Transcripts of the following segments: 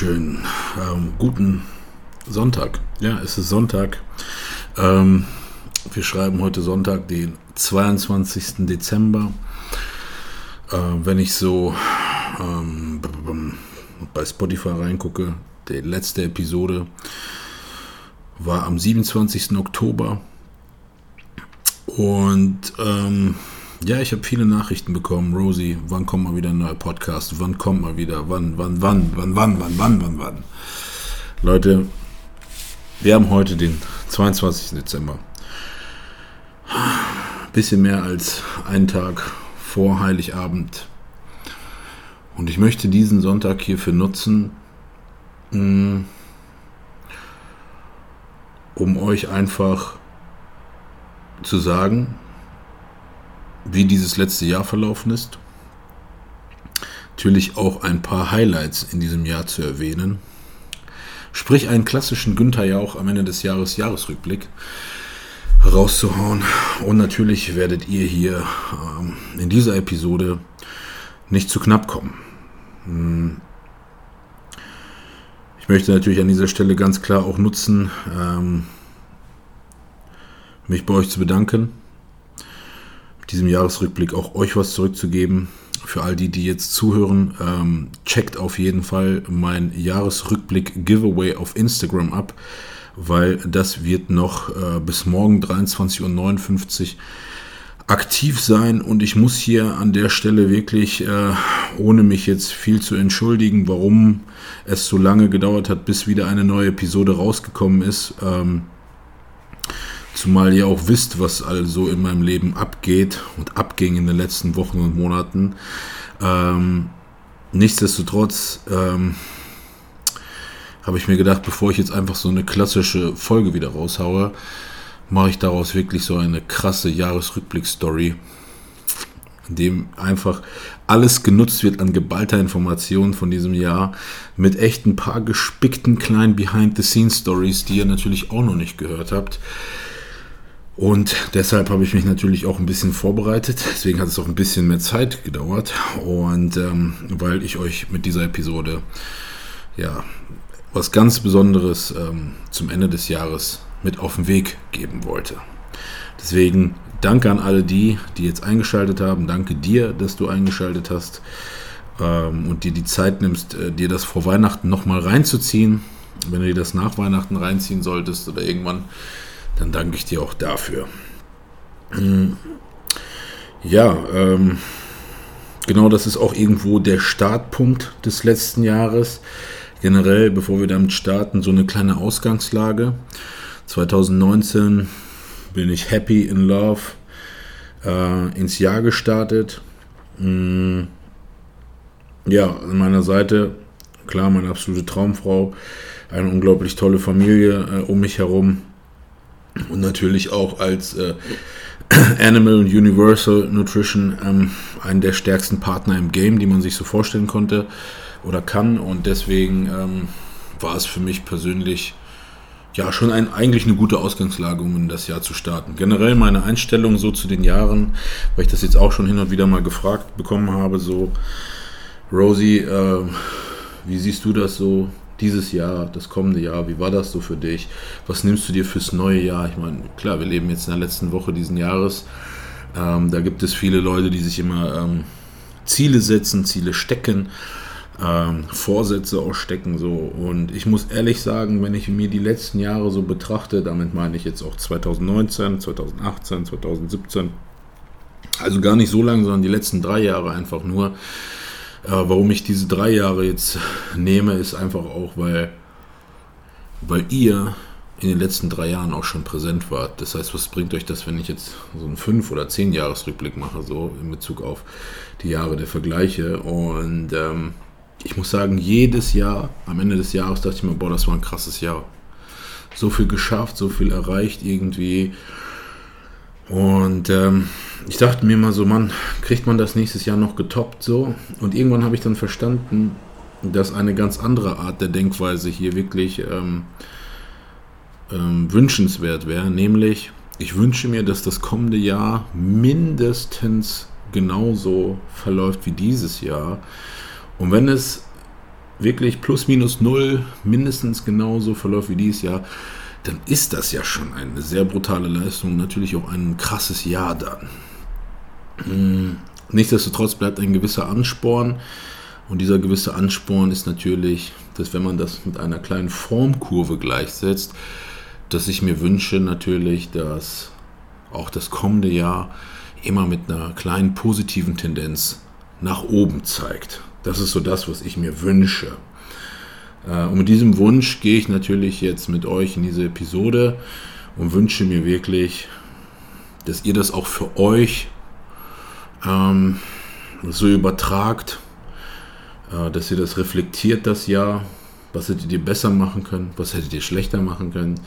Wunderschönen ähm, guten Sonntag. Ja, es ist Sonntag. Ähm, wir schreiben heute Sonntag, den 22. Dezember. Äh, wenn ich so ähm, bei Spotify reingucke, die letzte Episode war am 27. Oktober. Und ähm, ja, ich habe viele Nachrichten bekommen. Rosie, wann kommt mal wieder ein neuer Podcast? Wann kommt mal wieder? Wann, wann, wann, wann, wann, wann, wann, wann, wann? Leute, wir haben heute den 22. Dezember. Bisschen mehr als einen Tag vor Heiligabend. Und ich möchte diesen Sonntag hierfür nutzen, mm, um euch einfach zu sagen, wie dieses letzte Jahr verlaufen ist. Natürlich auch ein paar Highlights in diesem Jahr zu erwähnen. Sprich einen klassischen Günther ja auch am Ende des Jahres Jahresrückblick rauszuhauen. Und natürlich werdet ihr hier ähm, in dieser Episode nicht zu knapp kommen. Hm. Ich möchte natürlich an dieser Stelle ganz klar auch nutzen, ähm, mich bei euch zu bedanken diesem Jahresrückblick auch euch was zurückzugeben. Für all die, die jetzt zuhören, ähm, checkt auf jeden Fall mein Jahresrückblick Giveaway auf Instagram ab, weil das wird noch äh, bis morgen 23.59 Uhr aktiv sein und ich muss hier an der Stelle wirklich, äh, ohne mich jetzt viel zu entschuldigen, warum es so lange gedauert hat, bis wieder eine neue Episode rausgekommen ist. Ähm, Zumal ihr auch wisst, was also in meinem Leben abgeht und abging in den letzten Wochen und Monaten. Ähm, nichtsdestotrotz ähm, habe ich mir gedacht, bevor ich jetzt einfach so eine klassische Folge wieder raushaue, mache ich daraus wirklich so eine krasse Jahresrückblick-Story, in dem einfach alles genutzt wird an geballter Information von diesem Jahr mit echt ein paar gespickten kleinen Behind-the-Scenes-Stories, die ihr natürlich auch noch nicht gehört habt. Und deshalb habe ich mich natürlich auch ein bisschen vorbereitet. Deswegen hat es auch ein bisschen mehr Zeit gedauert. Und ähm, weil ich euch mit dieser Episode ja was ganz Besonderes ähm, zum Ende des Jahres mit auf den Weg geben wollte. Deswegen danke an alle die, die jetzt eingeschaltet haben. Danke dir, dass du eingeschaltet hast ähm, und dir die Zeit nimmst, äh, dir das vor Weihnachten nochmal reinzuziehen. Wenn du dir das nach Weihnachten reinziehen solltest oder irgendwann dann danke ich dir auch dafür. Hm. Ja, ähm, genau das ist auch irgendwo der Startpunkt des letzten Jahres. Generell, bevor wir damit starten, so eine kleine Ausgangslage. 2019 bin ich happy in love äh, ins Jahr gestartet. Hm. Ja, an meiner Seite, klar, meine absolute Traumfrau, eine unglaublich tolle Familie äh, um mich herum und natürlich auch als äh, Animal und Universal Nutrition ähm, einen der stärksten Partner im Game, die man sich so vorstellen konnte oder kann. Und deswegen ähm, war es für mich persönlich ja schon ein, eigentlich eine gute Ausgangslage, um in das Jahr zu starten. Generell meine Einstellung so zu den Jahren, weil ich das jetzt auch schon hin und wieder mal gefragt bekommen habe, so Rosie, äh, wie siehst du das so? Dieses Jahr, das kommende Jahr, wie war das so für dich? Was nimmst du dir fürs neue Jahr? Ich meine, klar, wir leben jetzt in der letzten Woche diesen Jahres. Ähm, da gibt es viele Leute, die sich immer ähm, Ziele setzen, Ziele stecken, ähm, Vorsätze auch stecken. So. Und ich muss ehrlich sagen, wenn ich mir die letzten Jahre so betrachte, damit meine ich jetzt auch 2019, 2018, 2017, also gar nicht so lange, sondern die letzten drei Jahre einfach nur, warum ich diese drei Jahre jetzt nehme, ist einfach auch, weil, weil ihr in den letzten drei Jahren auch schon präsent wart. Das heißt, was bringt euch das, wenn ich jetzt so einen fünf oder zehn Jahresrückblick mache, so in Bezug auf die Jahre der Vergleiche? Und ähm, ich muss sagen, jedes Jahr, am Ende des Jahres dachte ich mir, boah, das war ein krasses Jahr. So viel geschafft, so viel erreicht irgendwie. Und ähm, ich dachte mir mal so, Mann, kriegt man das nächstes Jahr noch getoppt so? Und irgendwann habe ich dann verstanden, dass eine ganz andere Art der Denkweise hier wirklich ähm, ähm, wünschenswert wäre. Nämlich, ich wünsche mir, dass das kommende Jahr mindestens genauso verläuft wie dieses Jahr. Und wenn es wirklich plus minus null mindestens genauso verläuft wie dieses Jahr, dann ist das ja schon eine sehr brutale Leistung, natürlich auch ein krasses Jahr dann. Hm, nichtsdestotrotz bleibt ein gewisser Ansporn. Und dieser gewisse Ansporn ist natürlich, dass wenn man das mit einer kleinen Formkurve gleichsetzt, dass ich mir wünsche natürlich, dass auch das kommende Jahr immer mit einer kleinen positiven Tendenz nach oben zeigt. Das ist so das, was ich mir wünsche. Äh, und mit diesem Wunsch gehe ich natürlich jetzt mit euch in diese Episode und wünsche mir wirklich, dass ihr das auch für euch ähm, so übertragt, äh, dass ihr das reflektiert das Jahr. Was hättet ihr besser machen können? Was hättet ihr schlechter machen können?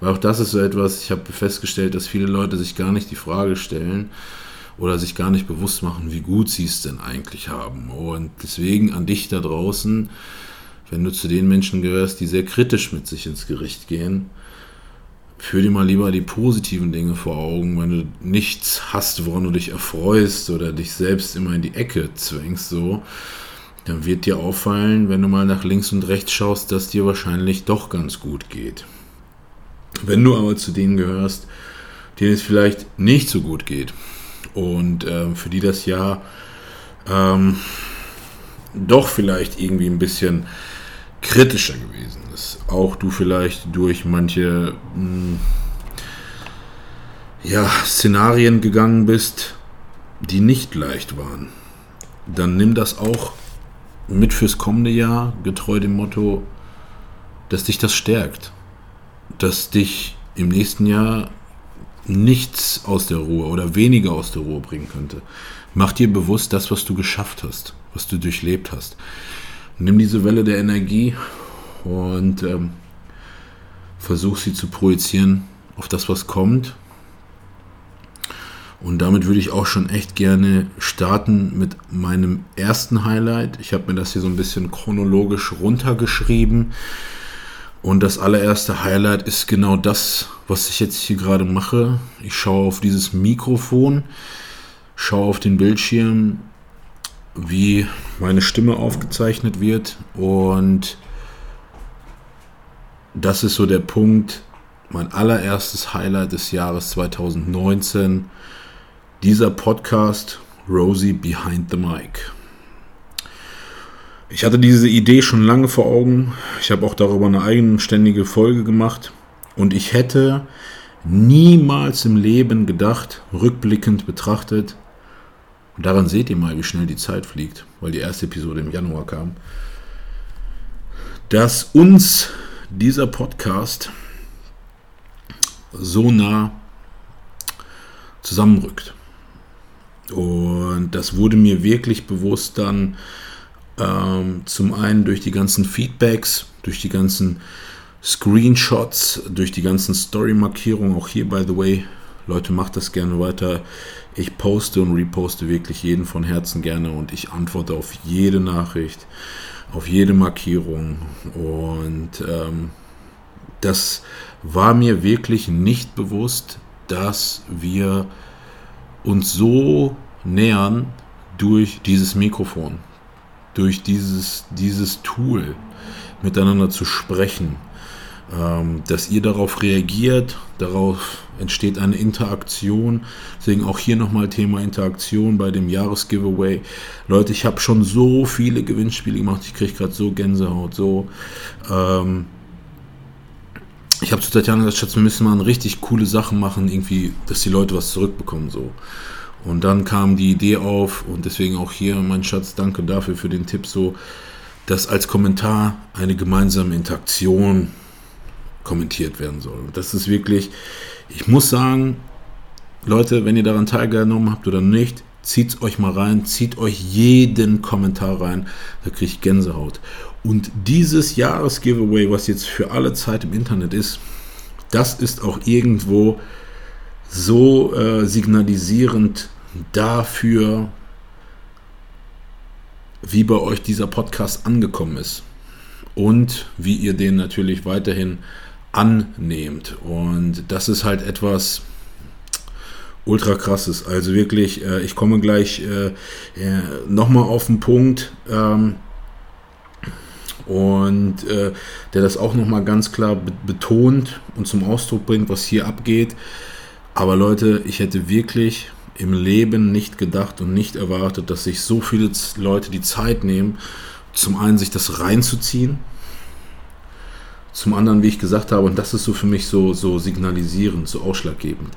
Weil auch das ist so etwas, ich habe festgestellt, dass viele Leute sich gar nicht die Frage stellen, oder sich gar nicht bewusst machen, wie gut sie es denn eigentlich haben. Und deswegen an dich da draußen, wenn du zu den Menschen gehörst, die sehr kritisch mit sich ins Gericht gehen, führ dir mal lieber die positiven Dinge vor Augen, wenn du nichts hast, woran du dich erfreust oder dich selbst immer in die Ecke zwängst, so, dann wird dir auffallen, wenn du mal nach links und rechts schaust, dass dir wahrscheinlich doch ganz gut geht. Wenn du aber zu denen gehörst, denen es vielleicht nicht so gut geht, und äh, für die das Jahr ähm, doch vielleicht irgendwie ein bisschen kritischer gewesen ist. Auch du vielleicht durch manche mh, hm, ja, Szenarien gegangen bist, die nicht leicht waren. Dann nimm das auch mit fürs kommende Jahr, getreu dem Motto, dass dich das stärkt. Dass dich im nächsten Jahr nichts aus der Ruhe oder weniger aus der Ruhe bringen könnte. Mach dir bewusst das, was du geschafft hast, was du durchlebt hast. Nimm diese Welle der Energie und ähm, versuch sie zu projizieren auf das, was kommt. Und damit würde ich auch schon echt gerne starten mit meinem ersten Highlight. Ich habe mir das hier so ein bisschen chronologisch runtergeschrieben. Und das allererste Highlight ist genau das, was ich jetzt hier gerade mache. Ich schaue auf dieses Mikrofon, schaue auf den Bildschirm, wie meine Stimme aufgezeichnet wird. Und das ist so der Punkt, mein allererstes Highlight des Jahres 2019. Dieser Podcast Rosie Behind the Mic. Ich hatte diese Idee schon lange vor Augen. Ich habe auch darüber eine eigenständige Folge gemacht. Und ich hätte niemals im Leben gedacht, rückblickend betrachtet, und daran seht ihr mal, wie schnell die Zeit fliegt, weil die erste Episode im Januar kam, dass uns dieser Podcast so nah zusammenrückt. Und das wurde mir wirklich bewusst dann ähm, zum einen durch die ganzen Feedbacks, durch die ganzen Screenshots, durch die ganzen Story-Markierungen. Auch hier, by the way, Leute, macht das gerne weiter. Ich poste und reposte wirklich jeden von Herzen gerne und ich antworte auf jede Nachricht, auf jede Markierung. Und ähm, das war mir wirklich nicht bewusst, dass wir uns so nähern durch dieses Mikrofon durch dieses, dieses Tool miteinander zu sprechen, dass ihr darauf reagiert, darauf entsteht eine Interaktion. Deswegen auch hier nochmal Thema Interaktion bei dem Jahresgiveaway. Leute, ich habe schon so viele Gewinnspiele gemacht, ich kriege gerade so Gänsehaut, so. Ähm, ich habe zu Tatjana gesagt, Schatz, wir müssen mal richtig coole Sachen machen, irgendwie, dass die Leute was zurückbekommen, so. Und dann kam die Idee auf und deswegen auch hier, mein Schatz, danke dafür für den Tipp, so, dass als Kommentar eine gemeinsame Interaktion kommentiert werden soll. Das ist wirklich, ich muss sagen, Leute, wenn ihr daran teilgenommen habt oder nicht, Zieht euch mal rein, zieht euch jeden Kommentar rein, da kriege ich Gänsehaut. Und dieses Jahres-Giveaway, was jetzt für alle Zeit im Internet ist, das ist auch irgendwo so äh, signalisierend dafür, wie bei euch dieser Podcast angekommen ist und wie ihr den natürlich weiterhin annehmt. Und das ist halt etwas ultra krasses. Also wirklich, äh, ich komme gleich äh, äh, nochmal auf den Punkt. Ähm, und äh, der das auch nochmal ganz klar be betont und zum Ausdruck bringt, was hier abgeht. Aber Leute, ich hätte wirklich im Leben nicht gedacht und nicht erwartet, dass sich so viele Leute die Zeit nehmen, zum einen sich das reinzuziehen, zum anderen, wie ich gesagt habe, und das ist so für mich so, so signalisierend, so ausschlaggebend,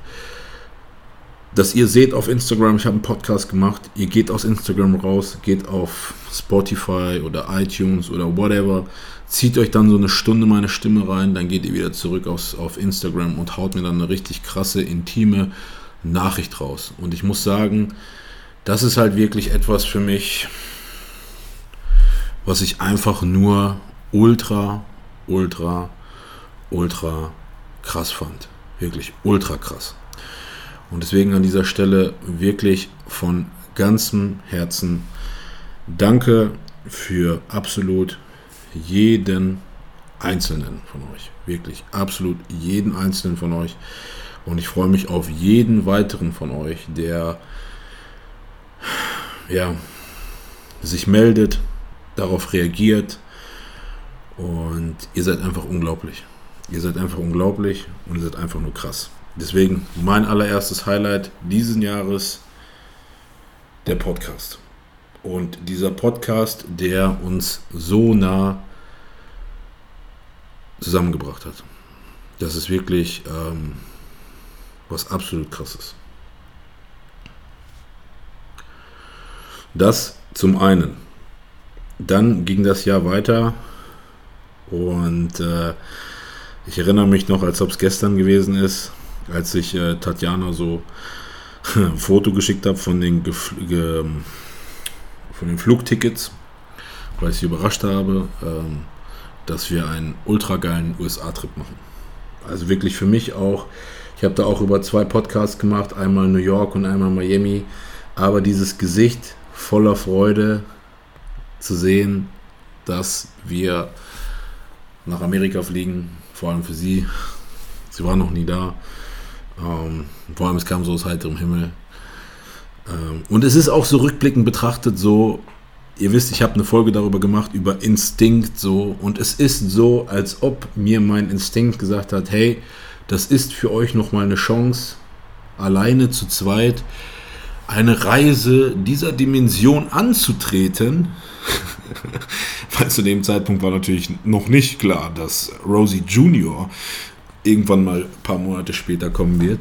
dass ihr seht auf Instagram, ich habe einen Podcast gemacht, ihr geht aus Instagram raus, geht auf Spotify oder iTunes oder whatever, zieht euch dann so eine Stunde meine Stimme rein, dann geht ihr wieder zurück aufs, auf Instagram und haut mir dann eine richtig krasse, intime Nachricht raus. Und ich muss sagen, das ist halt wirklich etwas für mich, was ich einfach nur ultra, ultra, ultra krass fand. Wirklich ultra krass. Und deswegen an dieser Stelle wirklich von ganzem Herzen danke für absolut jeden einzelnen von euch. Wirklich absolut jeden einzelnen von euch. Und ich freue mich auf jeden weiteren von euch, der ja, sich meldet, darauf reagiert. Und ihr seid einfach unglaublich. Ihr seid einfach unglaublich und ihr seid einfach nur krass. Deswegen mein allererstes Highlight diesen Jahres, der Podcast. Und dieser Podcast, der uns so nah zusammengebracht hat. Das ist wirklich ähm, was absolut krasses. Das zum einen. Dann ging das Jahr weiter und äh, ich erinnere mich noch, als ob es gestern gewesen ist, als ich äh, Tatjana so ein Foto geschickt habe von den, ge von den Flugtickets, weil ich sie überrascht habe, ähm, dass wir einen ultra geilen USA-Trip machen. Also wirklich für mich auch ich habe da auch über zwei Podcasts gemacht, einmal New York und einmal Miami. Aber dieses Gesicht voller Freude zu sehen, dass wir nach Amerika fliegen, vor allem für sie. Sie war noch nie da. Ähm, vor allem es kam so aus heiterem Himmel. Ähm, und es ist auch so rückblickend betrachtet so, ihr wisst, ich habe eine Folge darüber gemacht, über Instinkt so. Und es ist so, als ob mir mein Instinkt gesagt hat, hey, das ist für euch nochmal eine Chance, alleine zu zweit eine Reise dieser Dimension anzutreten. Weil zu dem Zeitpunkt war natürlich noch nicht klar, dass Rosie Junior irgendwann mal ein paar Monate später kommen wird.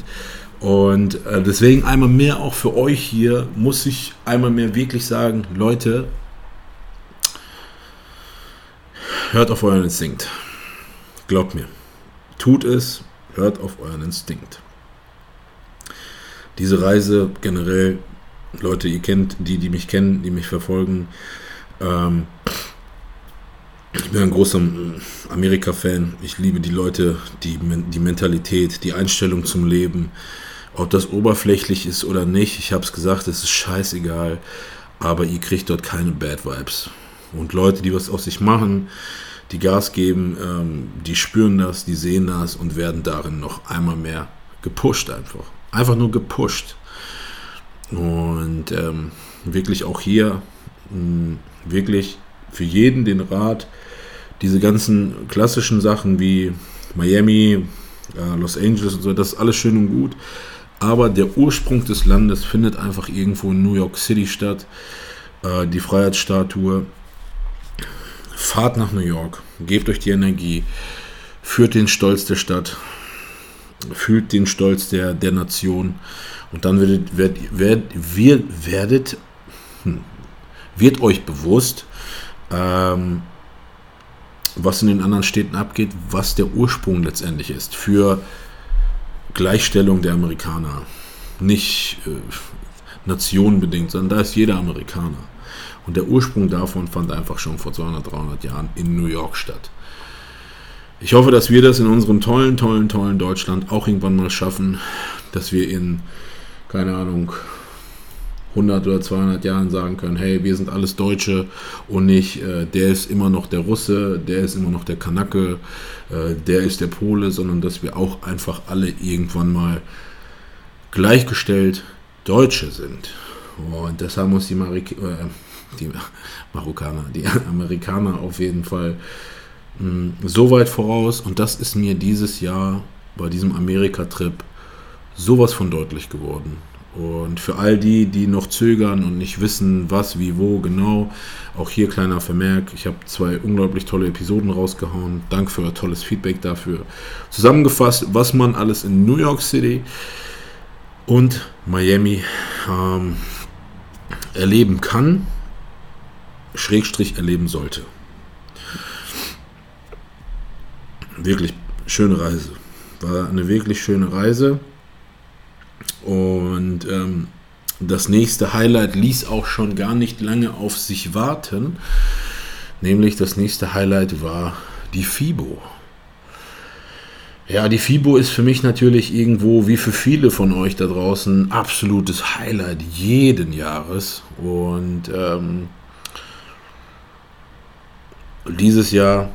Und äh, deswegen einmal mehr auch für euch hier muss ich einmal mehr wirklich sagen, Leute, hört auf euren Instinkt. Glaubt mir. Tut es, Hört auf euren Instinkt. Diese Reise generell, Leute, ihr kennt die, die mich kennen, die mich verfolgen. Ähm, ich bin ein großer Amerika-Fan. Ich liebe die Leute, die, die Mentalität, die Einstellung zum Leben. Ob das oberflächlich ist oder nicht, ich habe es gesagt, es ist scheißegal. Aber ihr kriegt dort keine Bad Vibes. Und Leute, die was aus sich machen, die Gas geben, ähm, die spüren das, die sehen das und werden darin noch einmal mehr gepusht einfach. Einfach nur gepusht. Und ähm, wirklich auch hier, mh, wirklich für jeden den Rat, diese ganzen klassischen Sachen wie Miami, äh, Los Angeles und so, das ist alles schön und gut. Aber der Ursprung des Landes findet einfach irgendwo in New York City statt. Äh, die Freiheitsstatue. Fahrt nach New York, gebt euch die Energie, führt den Stolz der Stadt, fühlt den Stolz der, der Nation. Und dann werdet, werdet, werdet, werdet hm, wird euch bewusst, ähm, was in den anderen Städten abgeht, was der Ursprung letztendlich ist für Gleichstellung der Amerikaner. Nicht, äh, Nation bedingt, sondern da ist jeder Amerikaner. Und der Ursprung davon fand einfach schon vor 200, 300 Jahren in New York statt. Ich hoffe, dass wir das in unserem tollen, tollen, tollen Deutschland auch irgendwann mal schaffen, dass wir in, keine Ahnung, 100 oder 200 Jahren sagen können, hey, wir sind alles Deutsche und nicht, äh, der ist immer noch der Russe, der ist immer noch der Kanake, äh, der ist der Pole, sondern dass wir auch einfach alle irgendwann mal gleichgestellt Deutsche sind. Und deshalb muss die, Marik äh, die Marokkaner, die Amerikaner auf jeden Fall mh, hm, so weit voraus. Und das ist mir dieses Jahr bei diesem Amerika-Trip sowas von deutlich geworden. Und für all die, die noch zögern und nicht wissen, was, wie, wo genau, auch hier kleiner Vermerk. Ich habe zwei unglaublich tolle Episoden rausgehauen. Dank für euer tolles Feedback dafür. Zusammengefasst, was man alles in New York City und Miami ähm, erleben kann, Schrägstrich erleben sollte. Wirklich schöne Reise. War eine wirklich schöne Reise. Und ähm, das nächste Highlight ließ auch schon gar nicht lange auf sich warten. Nämlich das nächste Highlight war die FIBO. Ja, die FIBO ist für mich natürlich irgendwo, wie für viele von euch da draußen, absolutes Highlight jeden Jahres. Und ähm, dieses Jahr,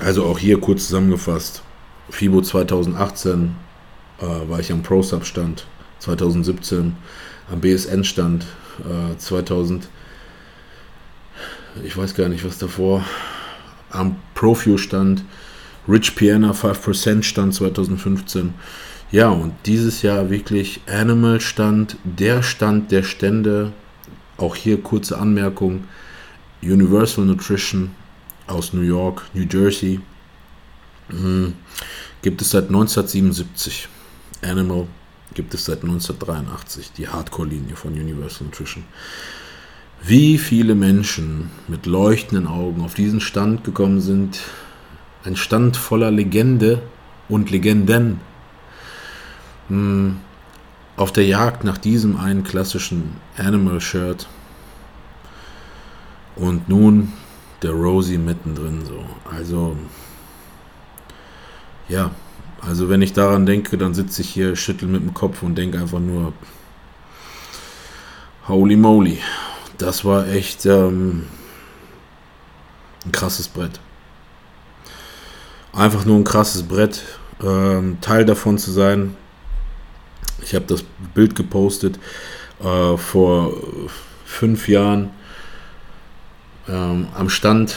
also auch hier kurz zusammengefasst, FIBO 2018 äh, war ich am Pro-Sub-Stand 2017, am BSN-Stand äh, 2000, ich weiß gar nicht, was davor, am Profew-Stand, Rich Piana 5% Stand 2015. Ja, und dieses Jahr wirklich Animal Stand, der Stand der Stände. Auch hier kurze Anmerkung: Universal Nutrition aus New York, New Jersey. Hm, gibt es seit 1977. Animal gibt es seit 1983, die Hardcore-Linie von Universal Nutrition. Wie viele Menschen mit leuchtenden Augen auf diesen Stand gekommen sind, ein Stand voller Legende und Legenden. Hm, auf der Jagd nach diesem einen klassischen Animal-Shirt. Und nun der Rosie mittendrin so. Also, ja, also wenn ich daran denke, dann sitze ich hier, schüttel mit dem Kopf und denke einfach nur, holy moly, das war echt ähm, ein krasses Brett. Einfach nur ein krasses Brett, ähm, Teil davon zu sein. Ich habe das Bild gepostet äh, vor fünf Jahren ähm, am Stand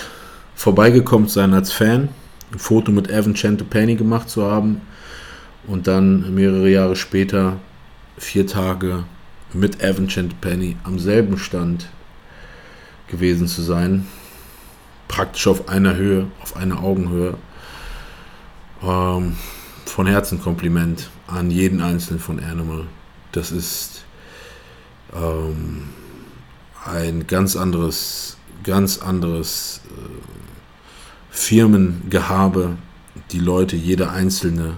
vorbeigekommen sein als Fan ein Foto mit Evan Chantopani gemacht zu haben und dann mehrere Jahre später, vier Tage mit Evan Chantopani am selben Stand gewesen zu sein. Praktisch auf einer Höhe, auf einer Augenhöhe. Ähm, von Herzen Kompliment an jeden Einzelnen von Animal. Das ist ähm, ein ganz anderes, ganz anderes äh, Firmengehabe, die Leute, jeder Einzelne,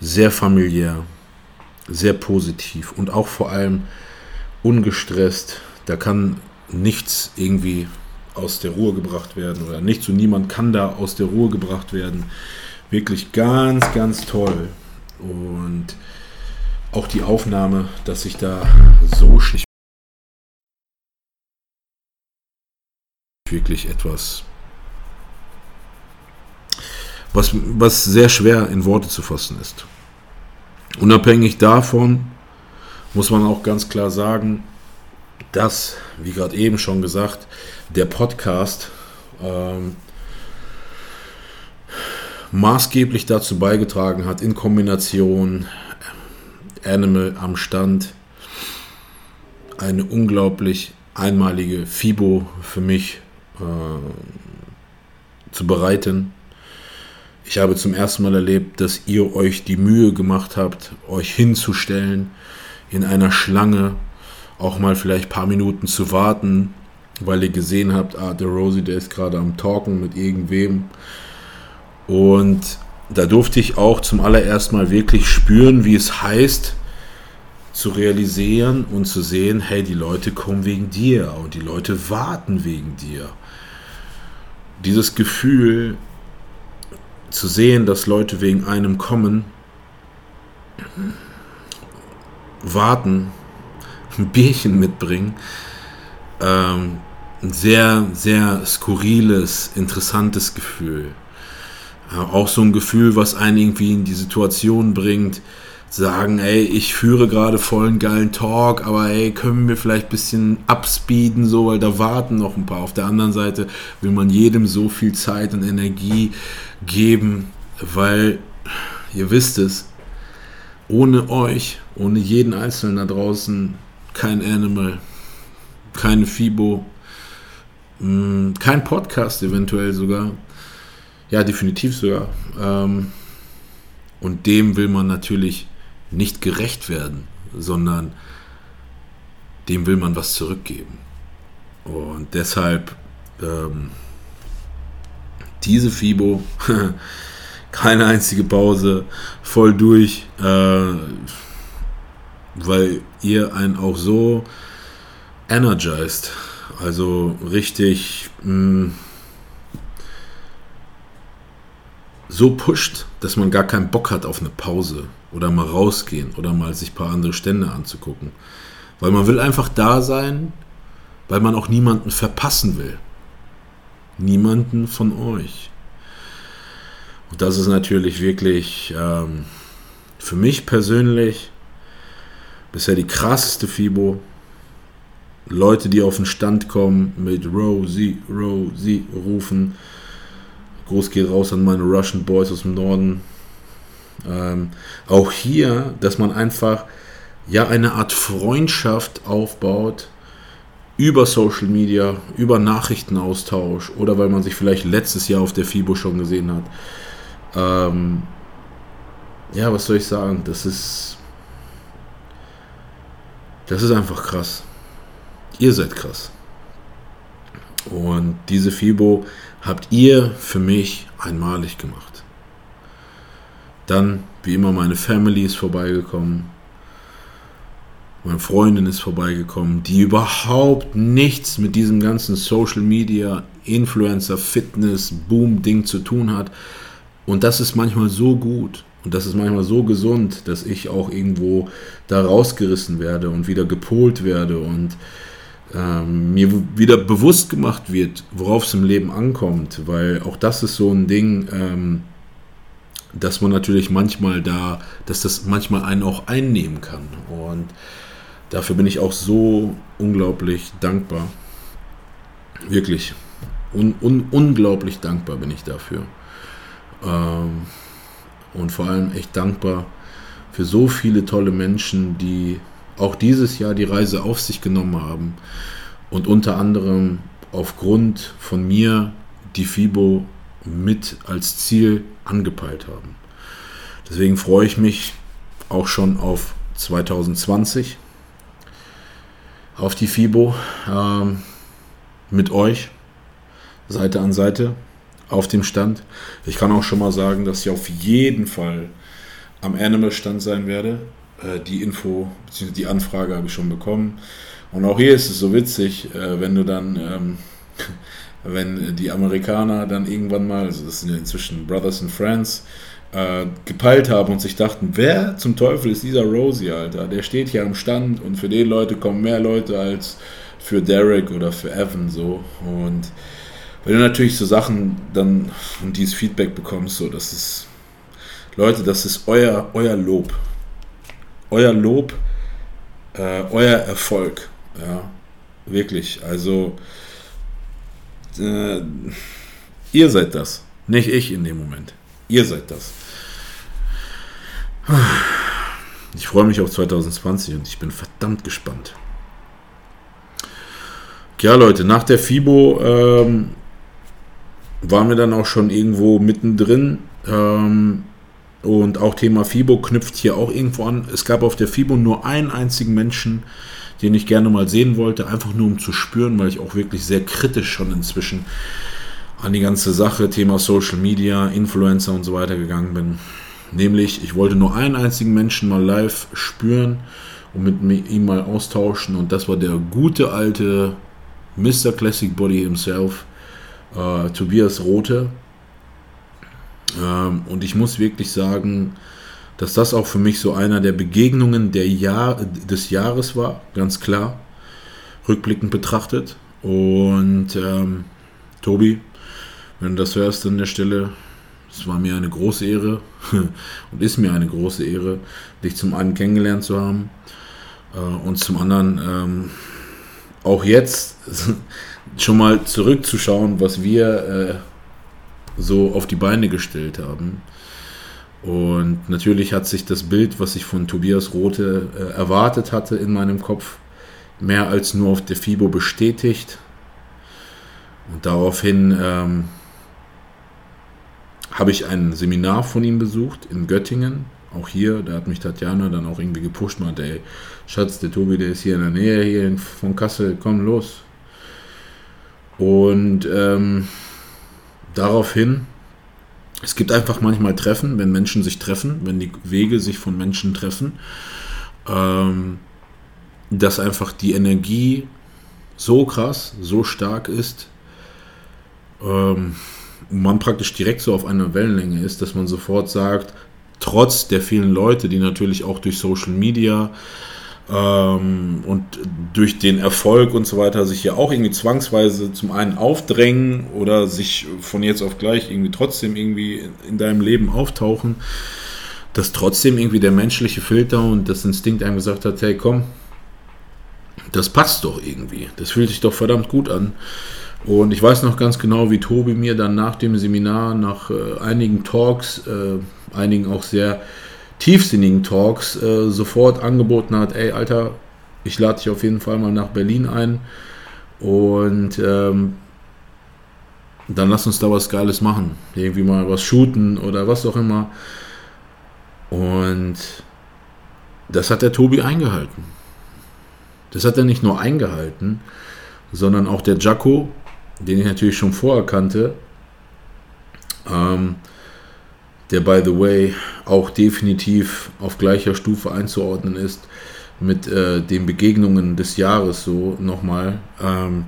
sehr familiär, sehr positiv und auch vor allem ungestresst. Da kann nichts irgendwie aus der Ruhe gebracht werden oder nichts und niemand kann da aus der Ruhe gebracht werden. Wirklich ganz, ganz toll. Und auch die Aufnahme, dass sich da so schlicht wirklich etwas was, was sehr schwer in Worte zu fassen ist. Unabhängig davon muss man auch ganz klar sagen, dass, wie gerade eben schon gesagt, der Podcast ähm, maßgeblich dazu beigetragen hat, in Kombination Animal am Stand eine unglaublich einmalige FIBO für mich äh, zu bereiten. Ich habe zum ersten Mal erlebt, dass ihr euch die Mühe gemacht habt, euch hinzustellen, in einer Schlange auch mal vielleicht ein paar Minuten zu warten, weil ihr gesehen habt, ah, der Rosie, der ist gerade am Talken mit irgendwem. Und da durfte ich auch zum allerersten Mal wirklich spüren, wie es heißt, zu realisieren und zu sehen, hey, die Leute kommen wegen dir und die Leute warten wegen dir. Dieses Gefühl zu sehen, dass Leute wegen einem kommen, warten, ein Bierchen mitbringen, ähm, ein sehr, sehr skurriles, interessantes Gefühl. Ja, auch so ein Gefühl, was einen irgendwie in die Situation bringt, sagen, ey, ich führe gerade voll einen geilen Talk, aber ey, können wir vielleicht ein bisschen upspeeden, so, weil da warten noch ein paar. Auf der anderen Seite will man jedem so viel Zeit und Energie geben, weil ihr wisst es, ohne euch, ohne jeden Einzelnen da draußen, kein Animal, keine FIBO, mm, kein Podcast eventuell sogar. Ja, definitiv sogar. Ähm, und dem will man natürlich nicht gerecht werden, sondern dem will man was zurückgeben. Und deshalb ähm, diese FIBO, keine einzige Pause, voll durch, äh, weil ihr einen auch so energized, also richtig mh, mm, so pusht, dass man gar keinen Bock hat auf eine Pause oder mal rausgehen oder mal sich ein paar andere Stände anzugucken. Weil man will einfach da sein, weil man auch niemanden verpassen will. Niemanden von euch. Und das ist natürlich wirklich ähm, für mich persönlich bisher die krasseste FIBO. Leute, die auf den Stand kommen, mit Rosie, Rosie rufen. Groß geht raus an meine Russian Boys aus dem Norden. Ähm, auch hier, dass man einfach ja eine Art Freundschaft aufbaut über Social Media, über Nachrichtenaustausch oder weil man sich vielleicht letztes Jahr auf der FIBO schon gesehen hat. Ähm, ja, was soll ich sagen? Das ist. Das ist einfach krass. Ihr seid krass. Und diese FIBO habt ihr für mich einmalig gemacht. Dann, wie immer, meine Family ist vorbeigekommen. Meine Freundin ist vorbeigekommen, die überhaupt nichts mit diesem ganzen Social Media, Influencer, Fitness, Boom-Ding zu tun hat. Und das ist manchmal so gut und das ist manchmal so gesund, dass ich auch irgendwo da rausgerissen werde und wieder gepolt werde und ähm, mir wieder bewusst gemacht wird, worauf es im Leben ankommt, weil auch das ist so ein Ding, ähm, dass man natürlich manchmal da, dass das manchmal einen auch einnehmen kann. Und dafür bin ich auch so unglaublich dankbar, wirklich. Un, un, unglaublich dankbar bin ich dafür. Ähm, und vor allem echt dankbar für so viele tolle Menschen, die auch dieses Jahr die Reise auf sich genommen haben. Und unter anderem aufgrund von mir die FIBO mit als Ziel angepeilt haben. Deswegen freue ich mich auch schon auf 2020, auf die FIBO ähm, mit euch, Seite an Seite auf dem Stand. Ich kann auch schon mal sagen, dass ich auf jeden Fall am Animal-Stand sein werde. Äh, die Info, bzw. die Anfrage habe ich schon bekommen. Und auch hier ist es so witzig, äh, wenn du dann, ähm, wenn die Amerikaner dann irgendwann mal, also das sind ja inzwischen Brothers and Friends, äh, gepeilt haben und sich dachten, wer zum Teufel ist dieser Rosie, Alter? Der steht hier am Stand und für den Leute kommen mehr Leute als für Derek oder für Evan so. Und wenn du natürlich so Sachen dann und dieses Feedback bekommst, so, das ist, Leute, das ist euer, euer Lob. Euer Lob, äh, euer Erfolg. Ja, wirklich. Also, äh, ihr seid das. Nicht ich in dem Moment. Ihr seid das. Ich freue mich auf 2020 und ich bin verdammt gespannt. Ja, Leute, nach der FIBO ähm, waren wir dann auch schon irgendwo mittendrin. Ähm, und auch Thema FIBO knüpft hier auch irgendwo an. Es gab auf der FIBO nur einen einzigen Menschen, den ich gerne mal sehen wollte, einfach nur um zu spüren, weil ich auch wirklich sehr kritisch schon inzwischen an die ganze Sache, Thema Social Media, Influencer und so weiter gegangen bin. Nämlich, ich wollte nur einen einzigen Menschen mal live spüren und mit ihm mal austauschen. Und das war der gute alte Mr. Classic Body himself, äh, Tobias Rote. Ähm, und ich muss wirklich sagen, dass das auch für mich so einer der Begegnungen der Jahr, des Jahres war, ganz klar, rückblickend betrachtet. Und ähm, Tobi, wenn du das hörst an der Stelle, es war mir eine große Ehre und ist mir eine große Ehre, dich zum einen kennengelernt zu haben äh, und zum anderen ähm, auch jetzt schon mal zurückzuschauen, was wir äh, so auf die Beine gestellt haben. Und natürlich hat sich das Bild, was ich von Tobias Rote äh, erwartet hatte in meinem Kopf, mehr als nur auf der FIBO bestätigt. Und daraufhin ähm, habe ich ein Seminar von ihm besucht in Göttingen. Auch hier, da hat mich Tatjana dann auch irgendwie gepusht, meinte, ey, Schatz, der Tobi, der ist hier in der Nähe, hier von Kassel, komm los. Und ähm, daraufhin, es gibt einfach manchmal Treffen, wenn Menschen sich treffen, wenn die Wege sich von Menschen treffen, ähm, dass einfach die Energie so krass, so stark ist, ähm, man praktisch direkt so auf einer Wellenlänge ist, dass man sofort sagt, trotz der vielen Leute, die natürlich auch durch Social Media ähm, und durch den Erfolg und so weiter sich ja auch irgendwie zwangsweise zum einen aufdrängen oder sich von jetzt auf gleich irgendwie trotzdem irgendwie in deinem Leben auftauchen, dass trotzdem irgendwie der menschliche Filter und das Instinkt einem gesagt hat, hey komm, das passt doch irgendwie, das fühlt sich doch verdammt gut an. Und ich weiß noch ganz genau, wie Tobi mir dann nach dem Seminar, nach äh, einigen Talks, äh, einigen auch sehr tiefsinnigen Talks, äh, sofort angeboten hat, ey Alter, ich lade dich auf jeden Fall mal nach Berlin ein und ähm, dann lass uns da was Geiles machen. Irgendwie mal was shooten oder was auch immer. Und das hat der Tobi eingehalten. Das hat er nicht nur eingehalten, sondern auch der Jaco, den ich natürlich schon vorher kannte, ähm, der by the way auch definitiv auf gleicher Stufe einzuordnen ist mit äh, den Begegnungen des Jahres so nochmal. Ähm,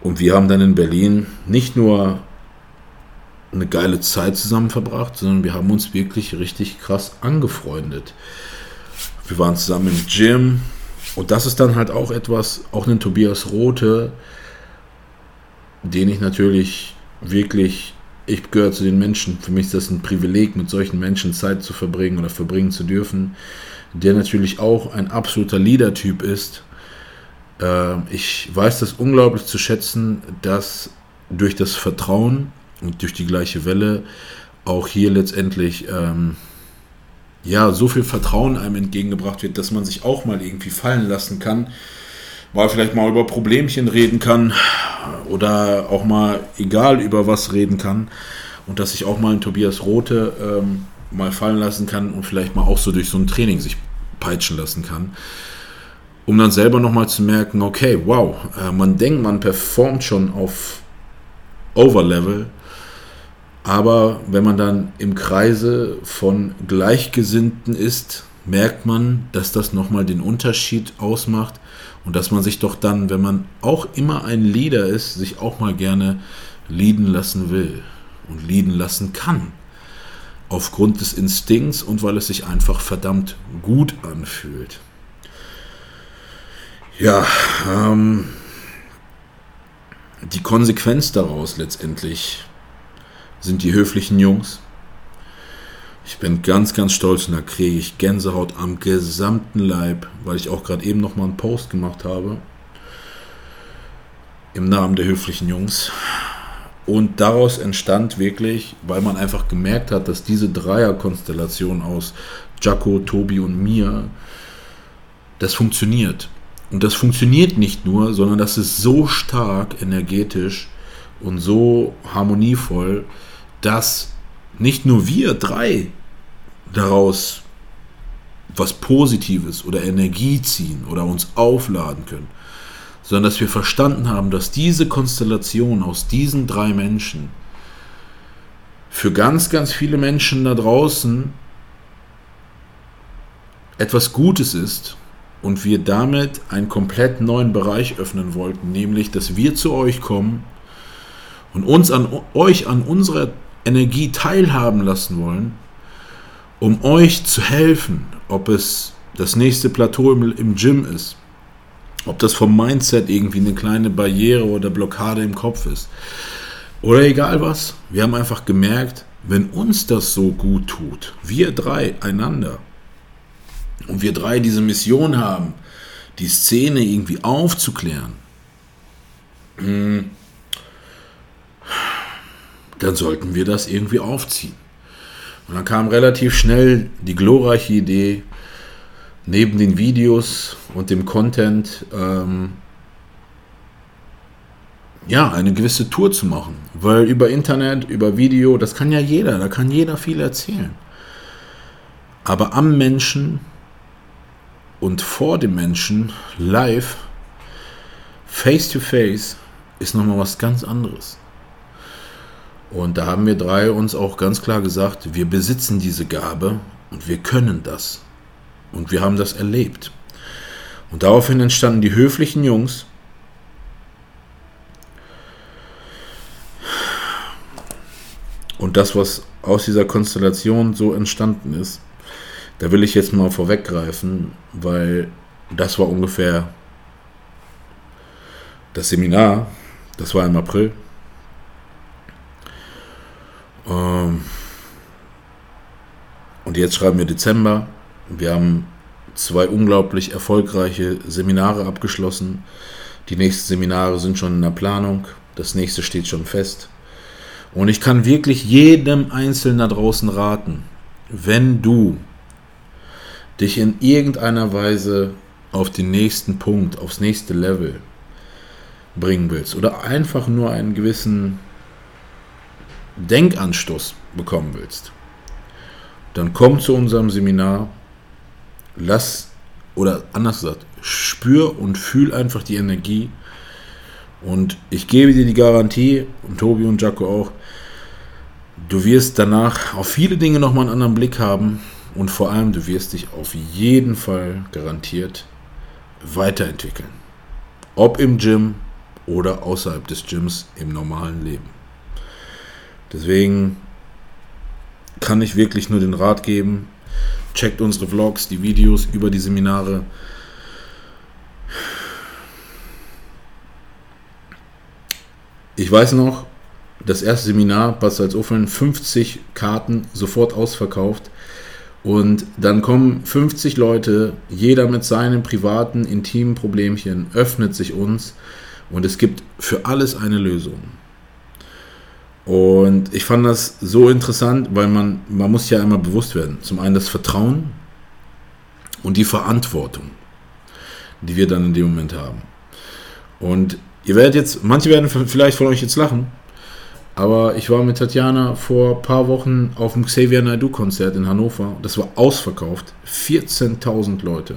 und wir haben dann in Berlin nicht nur eine geile Zeit zusammen verbracht, sondern wir haben uns wirklich richtig krass angefreundet. Wir waren zusammen im Gym und das ist dann halt auch etwas, auch einen Tobias Rote, den ich natürlich wirklich, ich gehöre zu den Menschen, für mich ist das ein Privileg, mit solchen Menschen Zeit zu verbringen oder verbringen zu dürfen, der natürlich auch ein absoluter Leader-Typ ist. Äh, ich weiß das unglaublich zu schätzen, dass durch das Vertrauen und durch die gleiche Welle auch hier letztendlich ähm, ja so viel Vertrauen einem entgegengebracht wird, dass man sich auch mal irgendwie fallen lassen kann mal vielleicht mal über Problemchen reden kann oder auch mal egal über was reden kann. Und dass ich auch mal einen Tobias Rote ähm, mal fallen lassen kann und vielleicht mal auch so durch so ein Training sich peitschen lassen kann, um dann selber nochmal zu merken, okay, wow, äh, man denkt, man performt schon auf Overlevel, aber wenn man dann im Kreise von Gleichgesinnten ist, merkt man, dass das nochmal den Unterschied ausmacht und dass man sich doch dann, wenn man auch immer ein Leader ist, sich auch mal gerne leaden lassen will und leaden lassen kann. Aufgrund des Instinkts und weil es sich einfach verdammt gut anfühlt. Ja, ähm, die Konsequenz daraus letztendlich sind die höflichen Jungs, ich bin ganz, ganz stolz und da kriege ich Gänsehaut am gesamten Leib, weil ich auch gerade eben noch mal einen Post gemacht habe. Im Namen der höflichen Jungs. Und daraus entstand wirklich, weil man einfach gemerkt hat, dass diese Dreierkonstellation aus Jaco, Tobi und mir, das funktioniert. Und das funktioniert nicht nur, sondern das ist so stark energetisch und so harmonievoll, dass nicht nur wir drei daraus was Positives oder Energie ziehen oder uns aufladen können, sondern dass wir verstanden haben, dass diese Konstellation aus diesen drei Menschen für ganz, ganz viele Menschen da draußen etwas Gutes ist und wir damit einen komplett neuen Bereich öffnen wollten, nämlich dass wir zu euch kommen und uns an euch an unserer Energie teilhaben lassen wollen, um euch zu helfen, ob es das nächste Plateau im, im Gym ist, ob das vom Mindset irgendwie eine kleine Barriere oder Blockade im Kopf ist. Oder egal was. Wir haben einfach gemerkt, wenn uns das so gut tut, wir drei einander, und wir drei diese Mission haben, die Szene irgendwie aufzuklären, hm, dann sollten wir das irgendwie aufziehen. Und dann kam relativ schnell die glorreiche Idee, neben den Videos und dem Content ähm, ja, eine gewisse Tour zu machen. Weil über Internet, über Video, das kann ja jeder, da kann jeder viel erzählen. Aber am Menschen und vor dem Menschen live, face to face, ist nochmal was ganz anderes. Und da haben wir drei uns auch ganz klar gesagt, wir besitzen diese Gabe und wir können das. Und wir haben das erlebt. Und daraufhin entstanden die höflichen Jungs. Und das, was aus dieser Konstellation so entstanden ist, da will ich jetzt mal vorweggreifen, weil das war ungefähr das Seminar, das war im April. Ähm, und jetzt schreiben wir Dezember. Wir haben zwei unglaublich erfolgreiche Seminare abgeschlossen. Die nächsten Seminare sind schon in der Planung. Das nächste steht schon fest. Und ich kann wirklich jedem Einzelnen da draußen raten, wenn du dich in irgendeiner Weise auf den nächsten Punkt, aufs nächste Level bringen willst oder einfach nur einen gewissen Denkanstoß bekommen willst, dann komm zu unserem Seminar lass, oder anders gesagt, spür und fühl einfach die Energie. Und ich gebe dir die Garantie, und Tobi und Jaco auch, du wirst danach auf viele Dinge nochmal einen anderen Blick haben. Und vor allem, du wirst dich auf jeden Fall garantiert weiterentwickeln. Ob im Gym oder außerhalb des Gyms im normalen Leben. Deswegen kann ich wirklich nur den Rat geben, Checkt unsere Vlogs, die Videos über die Seminare. Ich weiß noch, das erste Seminar, Bad Salzuffeln, 50 Karten sofort ausverkauft. Und dann kommen 50 Leute, jeder mit seinem privaten, intimen Problemchen, öffnet sich uns und es gibt für alles eine Lösung. Und ich fand das so interessant, weil man, man muss ja immer bewusst werden. Zum einen das Vertrauen und die Verantwortung, die wir dann in dem Moment haben. Und ihr werdet jetzt, manche werden vielleicht von euch jetzt lachen, aber ich war mit Tatjana vor ein paar Wochen auf dem Xavier Naidoo Konzert in Hannover. Das war ausverkauft. 14.000 Leute.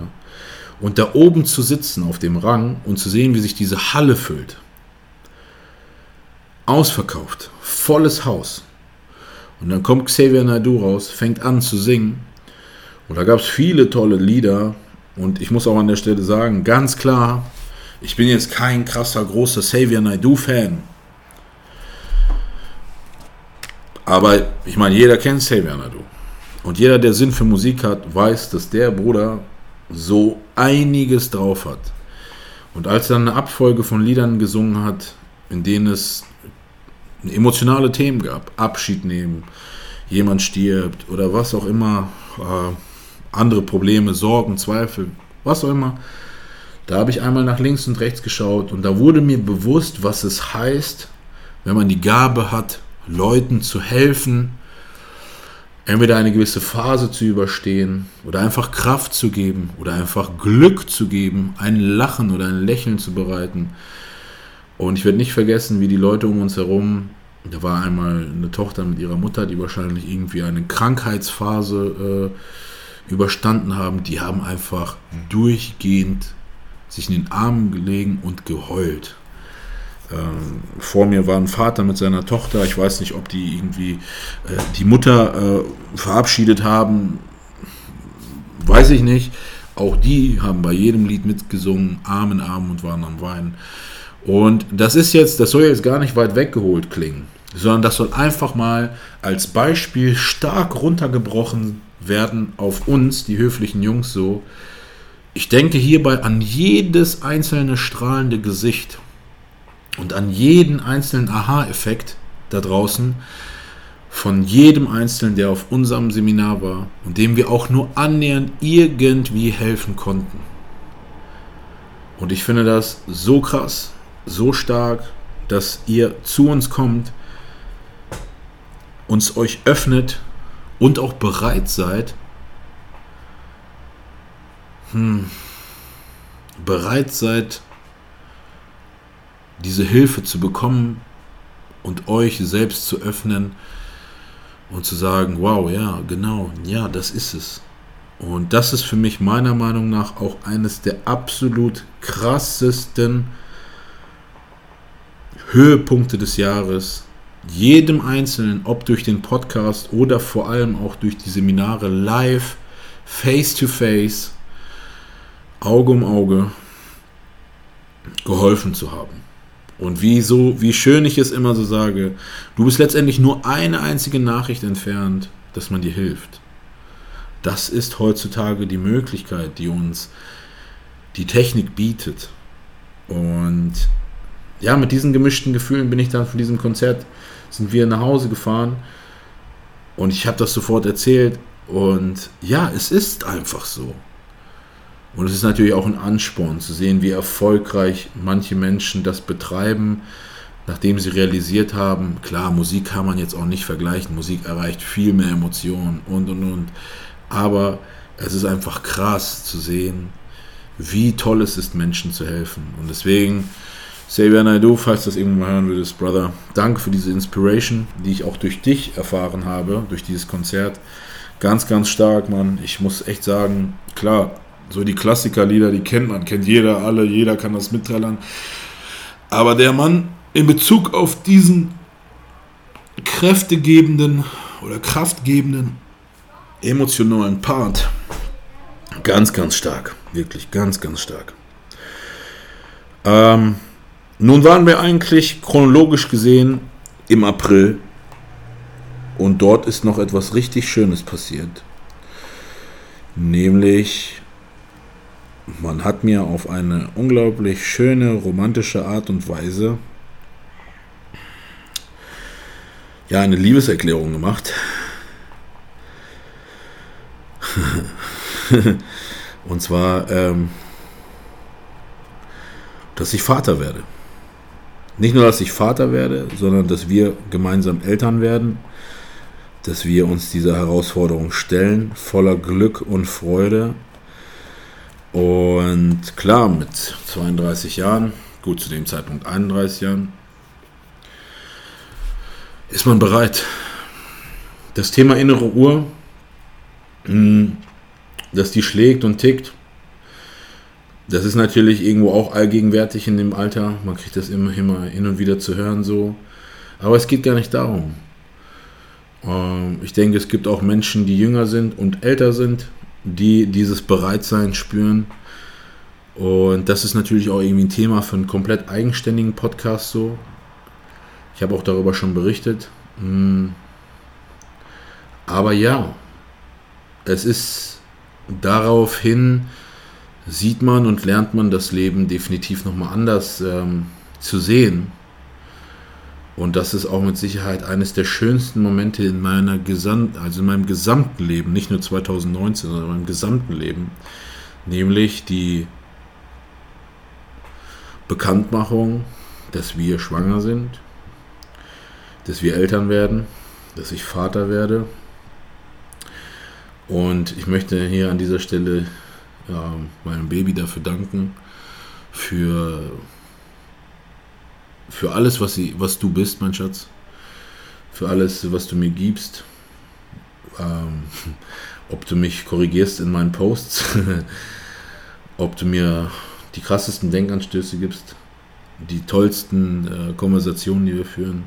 Und da oben zu sitzen auf dem Rang und zu sehen, wie sich diese Halle füllt Ausverkauft. Volles Haus. Und dann kommt Xavier Naidoo raus, fängt an zu singen. Und da gab es viele tolle Lieder. Und ich muss auch an der Stelle sagen, ganz klar, ich bin jetzt kein krasser, großer Xavier Naidoo-Fan. Aber ich meine, jeder kennt Xavier Naidoo. Und jeder, der Sinn für Musik hat, weiß, dass der Bruder so einiges drauf hat. Und als er eine Abfolge von Liedern gesungen hat, in denen es emotionale Themen gab. Abschied nehmen, jemand stirbt oder was auch immer, äh, andere Probleme, Sorgen, Zweifel, was auch immer. Da habe ich einmal nach links und rechts geschaut und da wurde mir bewusst, was es heißt, wenn man die Gabe hat, Leuten zu helfen, entweder eine gewisse Phase zu überstehen oder einfach Kraft zu geben oder einfach Glück zu geben, ein Lachen oder ein Lächeln zu bereiten. Und ich werde nicht vergessen, wie die Leute um uns herum, da war einmal eine Tochter mit ihrer Mutter, die wahrscheinlich irgendwie eine Krankheitsphase äh, überstanden haben, die haben einfach durchgehend sich in den Armen gelegen und geheult. Ähm, vor mir war ein Vater mit seiner Tochter, ich weiß nicht, ob die irgendwie äh, die Mutter äh, verabschiedet haben, weiß ich nicht, Auch die haben bei jedem Lied mitgesungen, Arm in Arm und waren am Weinen. Und das ist jetzt, das soll jetzt gar nicht weit weggeholt klingen, sondern das soll einfach mal als Beispiel stark runtergebrochen werden auf uns, die höflichen Jungs, so. Ich denke hierbei an jedes einzelne strahlende Gesicht und an jeden einzelnen Aha-Effekt da draußen von jedem Einzelnen, der auf unserem Seminar war und dem wir auch nur annähernd irgendwie helfen konnten. Und ich finde das so krass, so stark, dass ihr zu uns kommt, uns euch öffnet und auch bereit seid, hm, bereit seid, diese Hilfe zu bekommen und euch selbst zu öffnen und zu sagen, wow, ja, genau, ja, das ist es. Und das ist für mich meiner Meinung nach auch eines der absolut krassesten Höhepunkte des Jahres. Jedem Einzelnen, ob durch den Podcast oder vor allem auch durch die Seminare live, face to face, Auge um Auge geholfen zu haben. Und wie, so, wie schön ich es immer so sage, du bist letztendlich nur eine einzige Nachricht entfernt, dass man dir hilft. Das ist heutzutage die Möglichkeit, die uns die Technik bietet. Und ja, mit diesen gemischten Gefühlen bin ich dann von diesem Konzert, sind wir nach Hause gefahren und ich habe das sofort erzählt. Und ja, es ist einfach so. Und es ist natürlich auch ein Ansporn zu sehen, wie erfolgreich manche Menschen das betreiben, nachdem sie realisiert haben, klar, Musik kann man jetzt auch nicht vergleichen, Musik erreicht viel mehr Emotionen und und und. Aber es ist einfach krass zu sehen, wie toll es ist, Menschen zu helfen. Und deswegen, Xavier Naidoo, falls das irgendwann mal hören würdest, Brother, danke für diese Inspiration, die ich auch durch dich erfahren habe, durch dieses Konzert. Ganz, ganz stark, Mann. Ich muss echt sagen, klar, so die Klassikerlieder, die kennt man, kennt jeder, alle, jeder kann das mitträllern. Aber der Mann in Bezug auf diesen kräftegebenden oder kraftgebenden emotionalen Part, ganz, ganz stark. Wirklich ganz, ganz stark. Ähm, nun waren wir eigentlich chronologisch gesehen im April und dort ist noch etwas richtig Schönes passiert. Nämlich man hat mir auf eine unglaublich schöne, romantische Art und Weise ja eine Liebeserklärung gemacht. und zwar, ähm, dass ich Vater werde. Nicht nur, dass ich Vater werde, sondern dass wir gemeinsam Eltern werden, dass wir uns dieser Herausforderung stellen, voller Glück und Freude und klar, mit 32 Jahren, gut zu dem Zeitpunkt 31 Jahren, ist man bereit. Das Thema innere Uhr, hm, dass die schlägt und tickt, das ist natürlich irgendwo auch allgegenwärtig in dem Alter. Man kriegt das immer, immer hin und wieder zu hören so. Aber es geht gar nicht darum. Ähm, ich denke, es gibt auch Menschen, die jünger sind und älter sind, die dieses Bereitsein spüren. Und das ist natürlich auch irgendwie ein Thema für einen komplett eigenständigen Podcast so. Ich habe auch darüber schon berichtet. Hm. Aber ja, es ist daraufhin sieht man und lernt man das Leben definitiv nochmal anders ähm, zu sehen. Und das ist auch mit Sicherheit eines der schönsten Momente in meiner Gesamt, also in meinem gesamten Leben, nicht nur 2019, sondern in meinem gesamten Leben, nämlich die Bekanntmachung, dass wir schwanger sind, dass wir Eltern werden, dass ich Vater werde. Und ich möchte hier an dieser Stelle ja, meinem Baby dafür danken, für für alles, was, sie, was du bist, mein Schatz. Für alles, was du mir gibst. Ähm, ob du mich korrigierst in meinen Posts. ob du mir die krassesten Denkanstöße gibst. Die tollsten äh, Konversationen, die wir führen.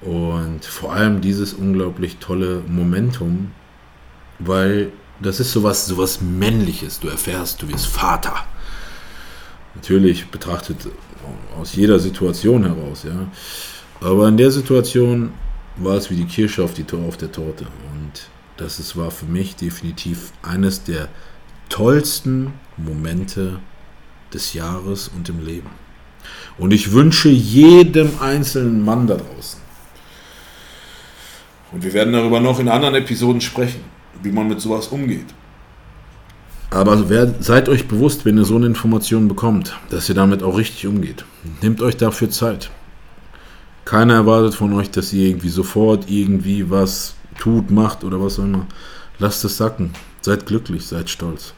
Und vor allem dieses unglaublich tolle Momentum, weil Das ist sowas, sowas Männliches. Du erfährst, du wirst Vater. Natürlich betrachtet aus jeder Situation heraus, ja. Aber in der Situation war es wie die Kirsche auf, die, auf der Torte. Und das ist, war für mich definitiv eines der tollsten Momente des Jahres und im Leben. Und ich wünsche jedem einzelnen Mann da draußen, und wir werden darüber noch in anderen Episoden sprechen, wie man mit sowas umgeht. Aber wer, seid euch bewusst, wenn ihr so eine Information bekommt, dass ihr damit auch richtig umgeht. Nehmt euch dafür Zeit. Keiner erwartet von euch, dass ihr irgendwie sofort irgendwie was tut, macht oder was auch immer. Lasst es sacken. Seid glücklich, seid stolz.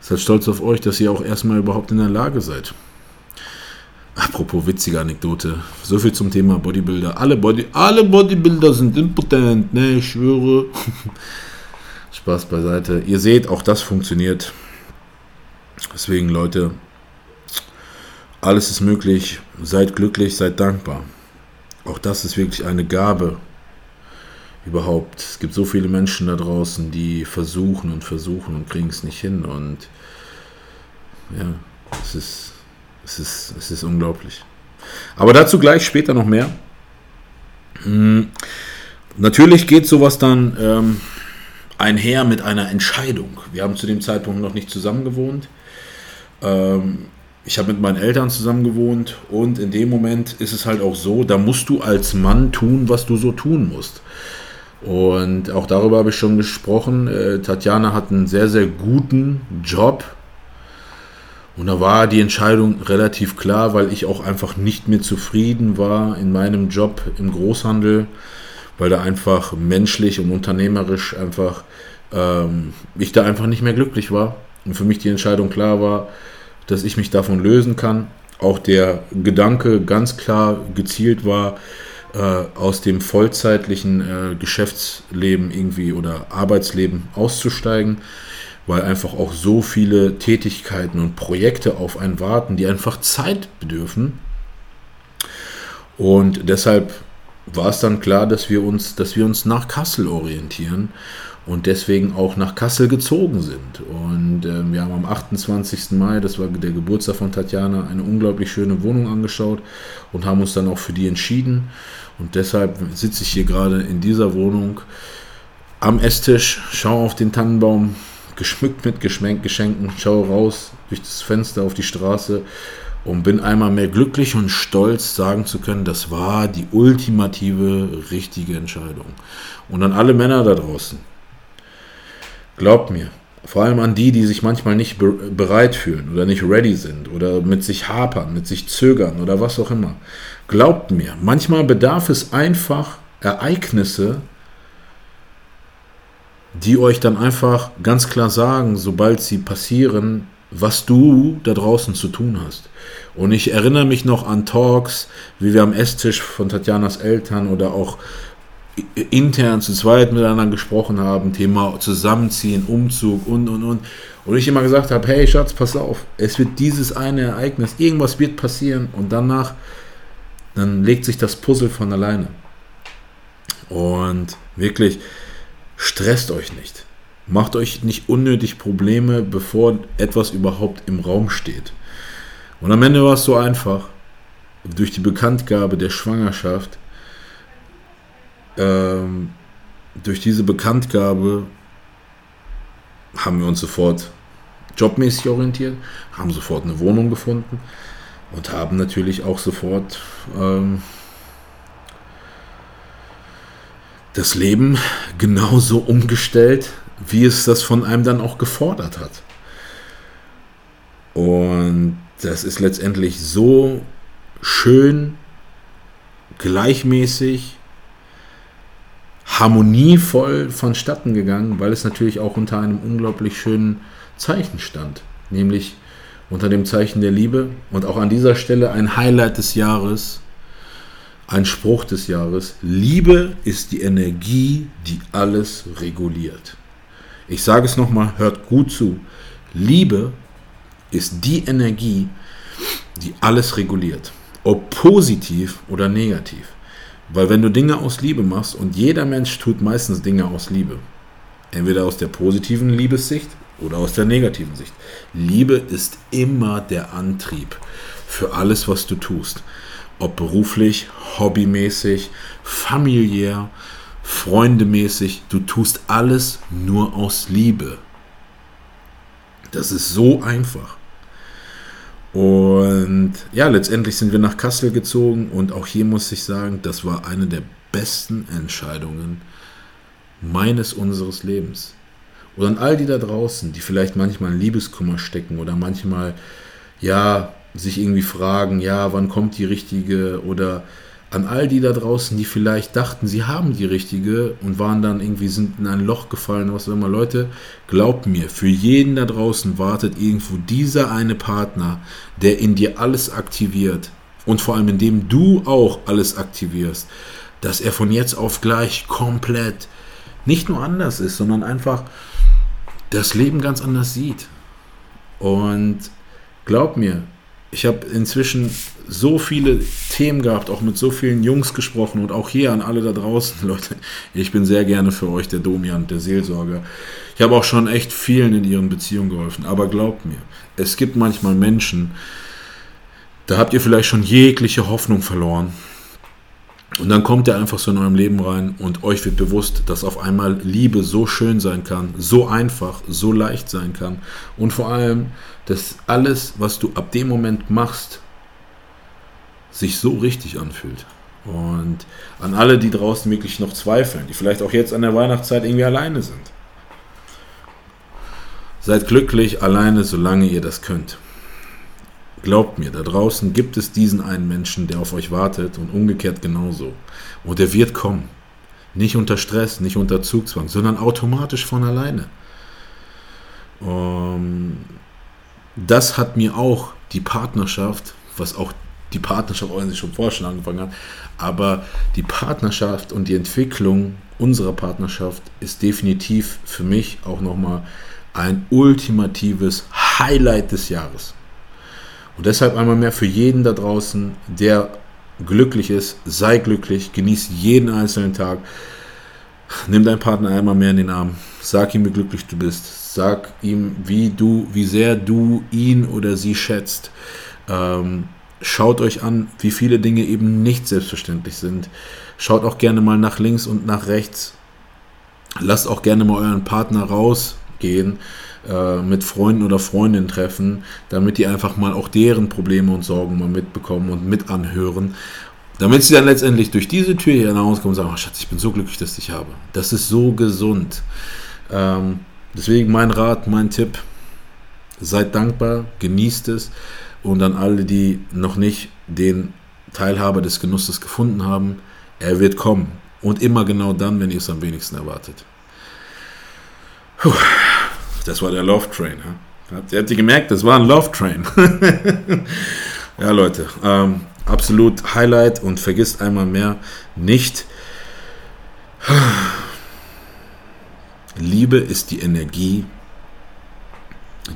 Seid stolz auf euch, dass ihr auch erstmal überhaupt in der Lage seid. Apropos witzige Anekdote. So viel zum Thema Bodybuilder. Alle, Body, alle Bodybuilder sind impotent, ne? Ich schwöre. Spaß beiseite. Ihr seht, auch das funktioniert. Deswegen, Leute, alles ist möglich. Seid glücklich, seid dankbar. Auch das ist wirklich eine Gabe. Überhaupt. Es gibt so viele Menschen da draußen, die versuchen und versuchen und kriegen es nicht hin. Und ja, es ist, es ist, es ist unglaublich. Aber dazu gleich später noch mehr. Hm, natürlich geht sowas dann ähm, einher mit einer Entscheidung. Wir haben zu dem Zeitpunkt noch nicht zusammen gewohnt. Ähm, ich habe mit meinen Eltern zusammen gewohnt und in dem Moment ist es halt auch so, da musst du als Mann tun, was du so tun musst. Und auch darüber habe ich schon gesprochen. Äh, Tatjana hat einen sehr, sehr guten Job. Und da war die Entscheidung relativ klar, weil ich auch einfach nicht mehr zufrieden war in meinem Job im Großhandel, weil da einfach menschlich und unternehmerisch einfach ähm, ich da einfach nicht mehr glücklich war. Und für mich die Entscheidung klar war, dass ich mich davon lösen kann. Auch der Gedanke ganz klar gezielt war, äh, aus dem vollzeitlichen äh, Geschäftsleben irgendwie oder Arbeitsleben auszusteigen, weil einfach auch so viele Tätigkeiten und Projekte auf einen warten, die einfach Zeit bedürfen. Und deshalb war es dann klar, dass wir uns, dass wir uns nach Kassel orientieren und deswegen auch nach Kassel gezogen sind. Und äh, wir haben am 28. Mai, das war der Geburtstag von Tatjana, eine unglaublich schöne Wohnung angeschaut und haben uns dann auch für die entschieden. Und deshalb sitze ich hier gerade in dieser Wohnung am Esstisch, schaue auf den Tannenbaum, geschmückt mit Geschenken, schaue raus durch das Fenster auf die Straße und bin einmal mehr glücklich und stolz sagen zu können, das war die ultimative richtige Entscheidung. Und an alle Männer da draußen, Glaubt mir, vor allem an die, die sich manchmal nicht be bereit fühlen oder nicht ready sind oder mit sich hapern, mit sich zögern oder was auch immer. Glaubt mir, manchmal bedarf es einfach Ereignisse, die euch dann einfach ganz klar sagen, sobald sie passieren, was du da draußen zu tun hast. Und ich erinnere mich noch an Talks, wie wir am Esstisch von Tatjanas Eltern oder auch intern zu zweit miteinander gesprochen haben, Thema Zusammenziehen, Umzug und und und. Und ich immer gesagt habe, hey Schatz, pass auf, es wird dieses eine Ereignis, irgendwas wird passieren und danach, dann legt sich das Puzzle von alleine. Und wirklich, stresst euch nicht. Macht euch nicht unnötig Probleme, bevor etwas überhaupt im Raum steht. Und am Ende war es so einfach. Durch die Bekanntgabe der Schwangerschaft ähm, durch diese Bekanntgabe haben wir uns sofort jobmäßig orientiert, haben sofort eine Wohnung gefunden und haben natürlich auch sofort ähm, das Leben genauso umgestellt, wie es das von einem dann auch gefordert hat. Und das ist letztendlich so schön, gleichmäßig harmonievoll vonstatten gegangen, weil es natürlich auch unter einem unglaublich schönen Zeichen stand, nämlich unter dem Zeichen der Liebe und auch an dieser Stelle ein Highlight des Jahres, ein Spruch des Jahres, Liebe ist die Energie, die alles reguliert. Ich sage es nochmal, hört gut zu. Liebe ist die Energie, die alles reguliert, ob positiv oder negativ. Weil wenn du Dinge aus Liebe machst, und jeder Mensch tut meistens Dinge aus Liebe, Entweder aus der positiven Liebessicht oder aus der negativen Sicht. Liebe ist immer der Antrieb für alles, was du tust. Ob beruflich, hobbymäßig, familiär, freundemäßig. Du tust alles nur aus Liebe. Das ist so einfach. Und ja, letztendlich sind wir nach Kassel gezogen und auch hier muss ich sagen, das war eine der besten Entscheidungen meines, unseres Lebens. Und an all die da draußen, die vielleicht manchmal in Liebeskummer stecken oder manchmal, ja, sich irgendwie fragen, ja, wann kommt die richtige oder an all die da draußen, die vielleicht dachten, sie haben die richtige und waren dann irgendwie sind in ein Loch gefallen, was auch immer. Leute, glaubt mir, für jeden da draußen wartet irgendwo dieser eine Partner, der in dir alles aktiviert und vor allem indem du auch alles aktivierst, dass er von jetzt auf gleich komplett nicht nur anders ist, sondern einfach das Leben ganz anders sieht. Und glaub mir, ich habe inzwischen so viele Themen gehabt, auch mit so vielen Jungs gesprochen und auch hier an alle da draußen, Leute. Ich bin sehr gerne für euch der Domian, der Seelsorger. Ich habe auch schon echt vielen in ihren Beziehungen geholfen. Aber glaubt mir, es gibt manchmal Menschen, da habt ihr vielleicht schon jegliche Hoffnung verloren. Und dann kommt er einfach so in eurem Leben rein und euch wird bewusst, dass auf einmal Liebe so schön sein kann, so einfach, so leicht sein kann. Und vor allem, dass alles, was du ab dem Moment machst, sich so richtig anfühlt. Und an alle, die draußen wirklich noch zweifeln, die vielleicht auch jetzt an der Weihnachtszeit irgendwie alleine sind. Seid glücklich alleine, solange ihr das könnt. Glaubt mir, da draußen gibt es diesen einen Menschen, der auf euch wartet und umgekehrt genauso. Und er wird kommen. Nicht unter Stress, nicht unter Zugzwang, sondern automatisch von alleine. Um, ähm, das hat mir auch die Partnerschaft, was auch die Partnerschaft auch schon vorher schon angefangen hat, aber die Partnerschaft und die Entwicklung unserer Partnerschaft ist definitiv für mich auch nochmal ein ultimatives Highlight des Jahres. Und deshalb einmal mehr für jeden da draußen, der glücklich ist, sei glücklich, genieß jeden einzelnen Tag. Nimm deinen Partner einmal mehr in den Arm, sag ihm, wie glücklich du bist, sag ihm, wie du, wie sehr du ihn oder sie schätzt. Ähm, schaut euch an, wie viele Dinge eben nicht selbstverständlich sind. Schaut auch gerne mal nach links und nach rechts. Lasst auch gerne mal euren Partner rausgehen äh, mit Freunden oder Freundinnen treffen, damit die einfach mal auch deren Probleme und Sorgen mal mitbekommen und mit anhören. Damit sie dann letztendlich durch diese Tür hier hinauskommen und sagen, oh Schatz, ich bin so glücklich, dass ich dich habe. Das ist so gesund. Ähm, deswegen mein Rat, mein Tipp, seid dankbar, genießt es und an alle, die noch nicht den Teilhaber des Genusses gefunden haben, er wird kommen. Und immer genau dann, wenn ihr es am wenigsten erwartet. Puh. Das war der Love Train. Habt ihr, habt ihr gemerkt, das war ein Love Train. ja, Leute, ähm, absolut Highlight und vergisst einmal mehr nicht, Liebe ist die Energie,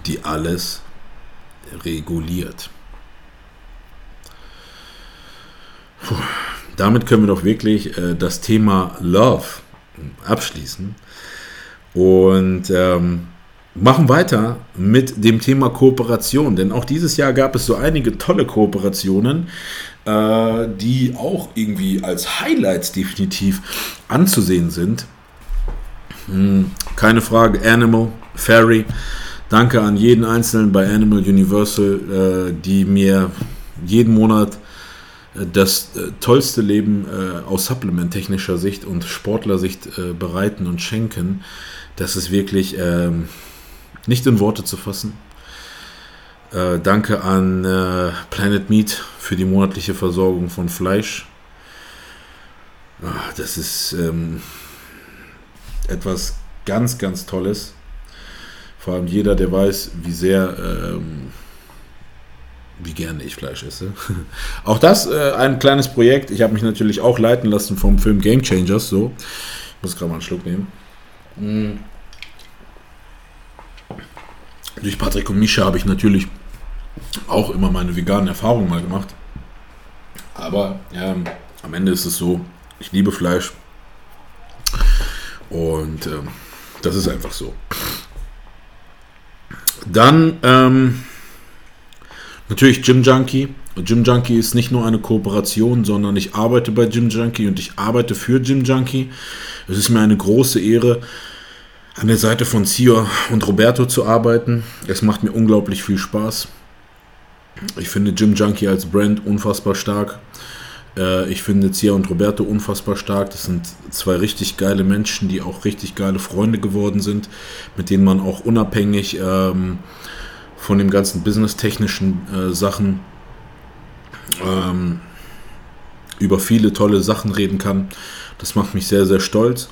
die alles reguliert. Puh, damit können wir doch wirklich äh, das Thema Love abschließen. Und ähm, machen weiter mit dem Thema Kooperation, denn auch dieses Jahr gab es so einige tolle Kooperationen, äh, die auch irgendwie als Highlights definitiv anzusehen sind. Hm, keine Frage, Animal, Fairy. Danke an jeden Einzelnen bei Animal Universal, äh, die mir jeden Monat äh, das äh, tollste Leben äh, aus supplement-technischer Sicht und Sportlersicht äh, bereiten und schenken. Das ist wirklich ähm, nicht in Worte zu fassen. Äh, danke an äh, Planet Meat für die monatliche Versorgung von Fleisch. Ach, das ist ähm, etwas ganz, ganz Tolles. Vor allem jeder, der weiß, wie sehr, ähm, wie gerne ich Fleisch esse. auch das äh, ein kleines Projekt. Ich habe mich natürlich auch leiten lassen vom Film Game Changers. So, ich muss gerade mal einen Schluck nehmen. Mm. Durch Patrick und Misha habe ich natürlich auch immer meine veganen Erfahrungen mal gemacht. Aber ja, am Ende ist es so, ich liebe Fleisch. Und äh, Das ist einfach so. Dann ähm, natürlich Gym Junkie. Gym Junkie ist nicht nur eine Kooperation, sondern ich arbeite bei Gym Junkie und ich arbeite für Gym Junkie. Es ist mir eine große Ehre, an der Seite von Cio und Roberto zu arbeiten. Es macht mir unglaublich viel Spaß. Ich finde Gym Junkie als Brand unfassbar stark. Äh, ich finde Cia und Roberto unfassbar stark. Das sind zwei richtig geile Menschen, die auch richtig geile Freunde geworden sind, mit denen man auch unabhängig ähm, von den ganzen businesstechnischen äh, Sachen ähm, über viele tolle Sachen reden kann. Das macht mich sehr, sehr stolz.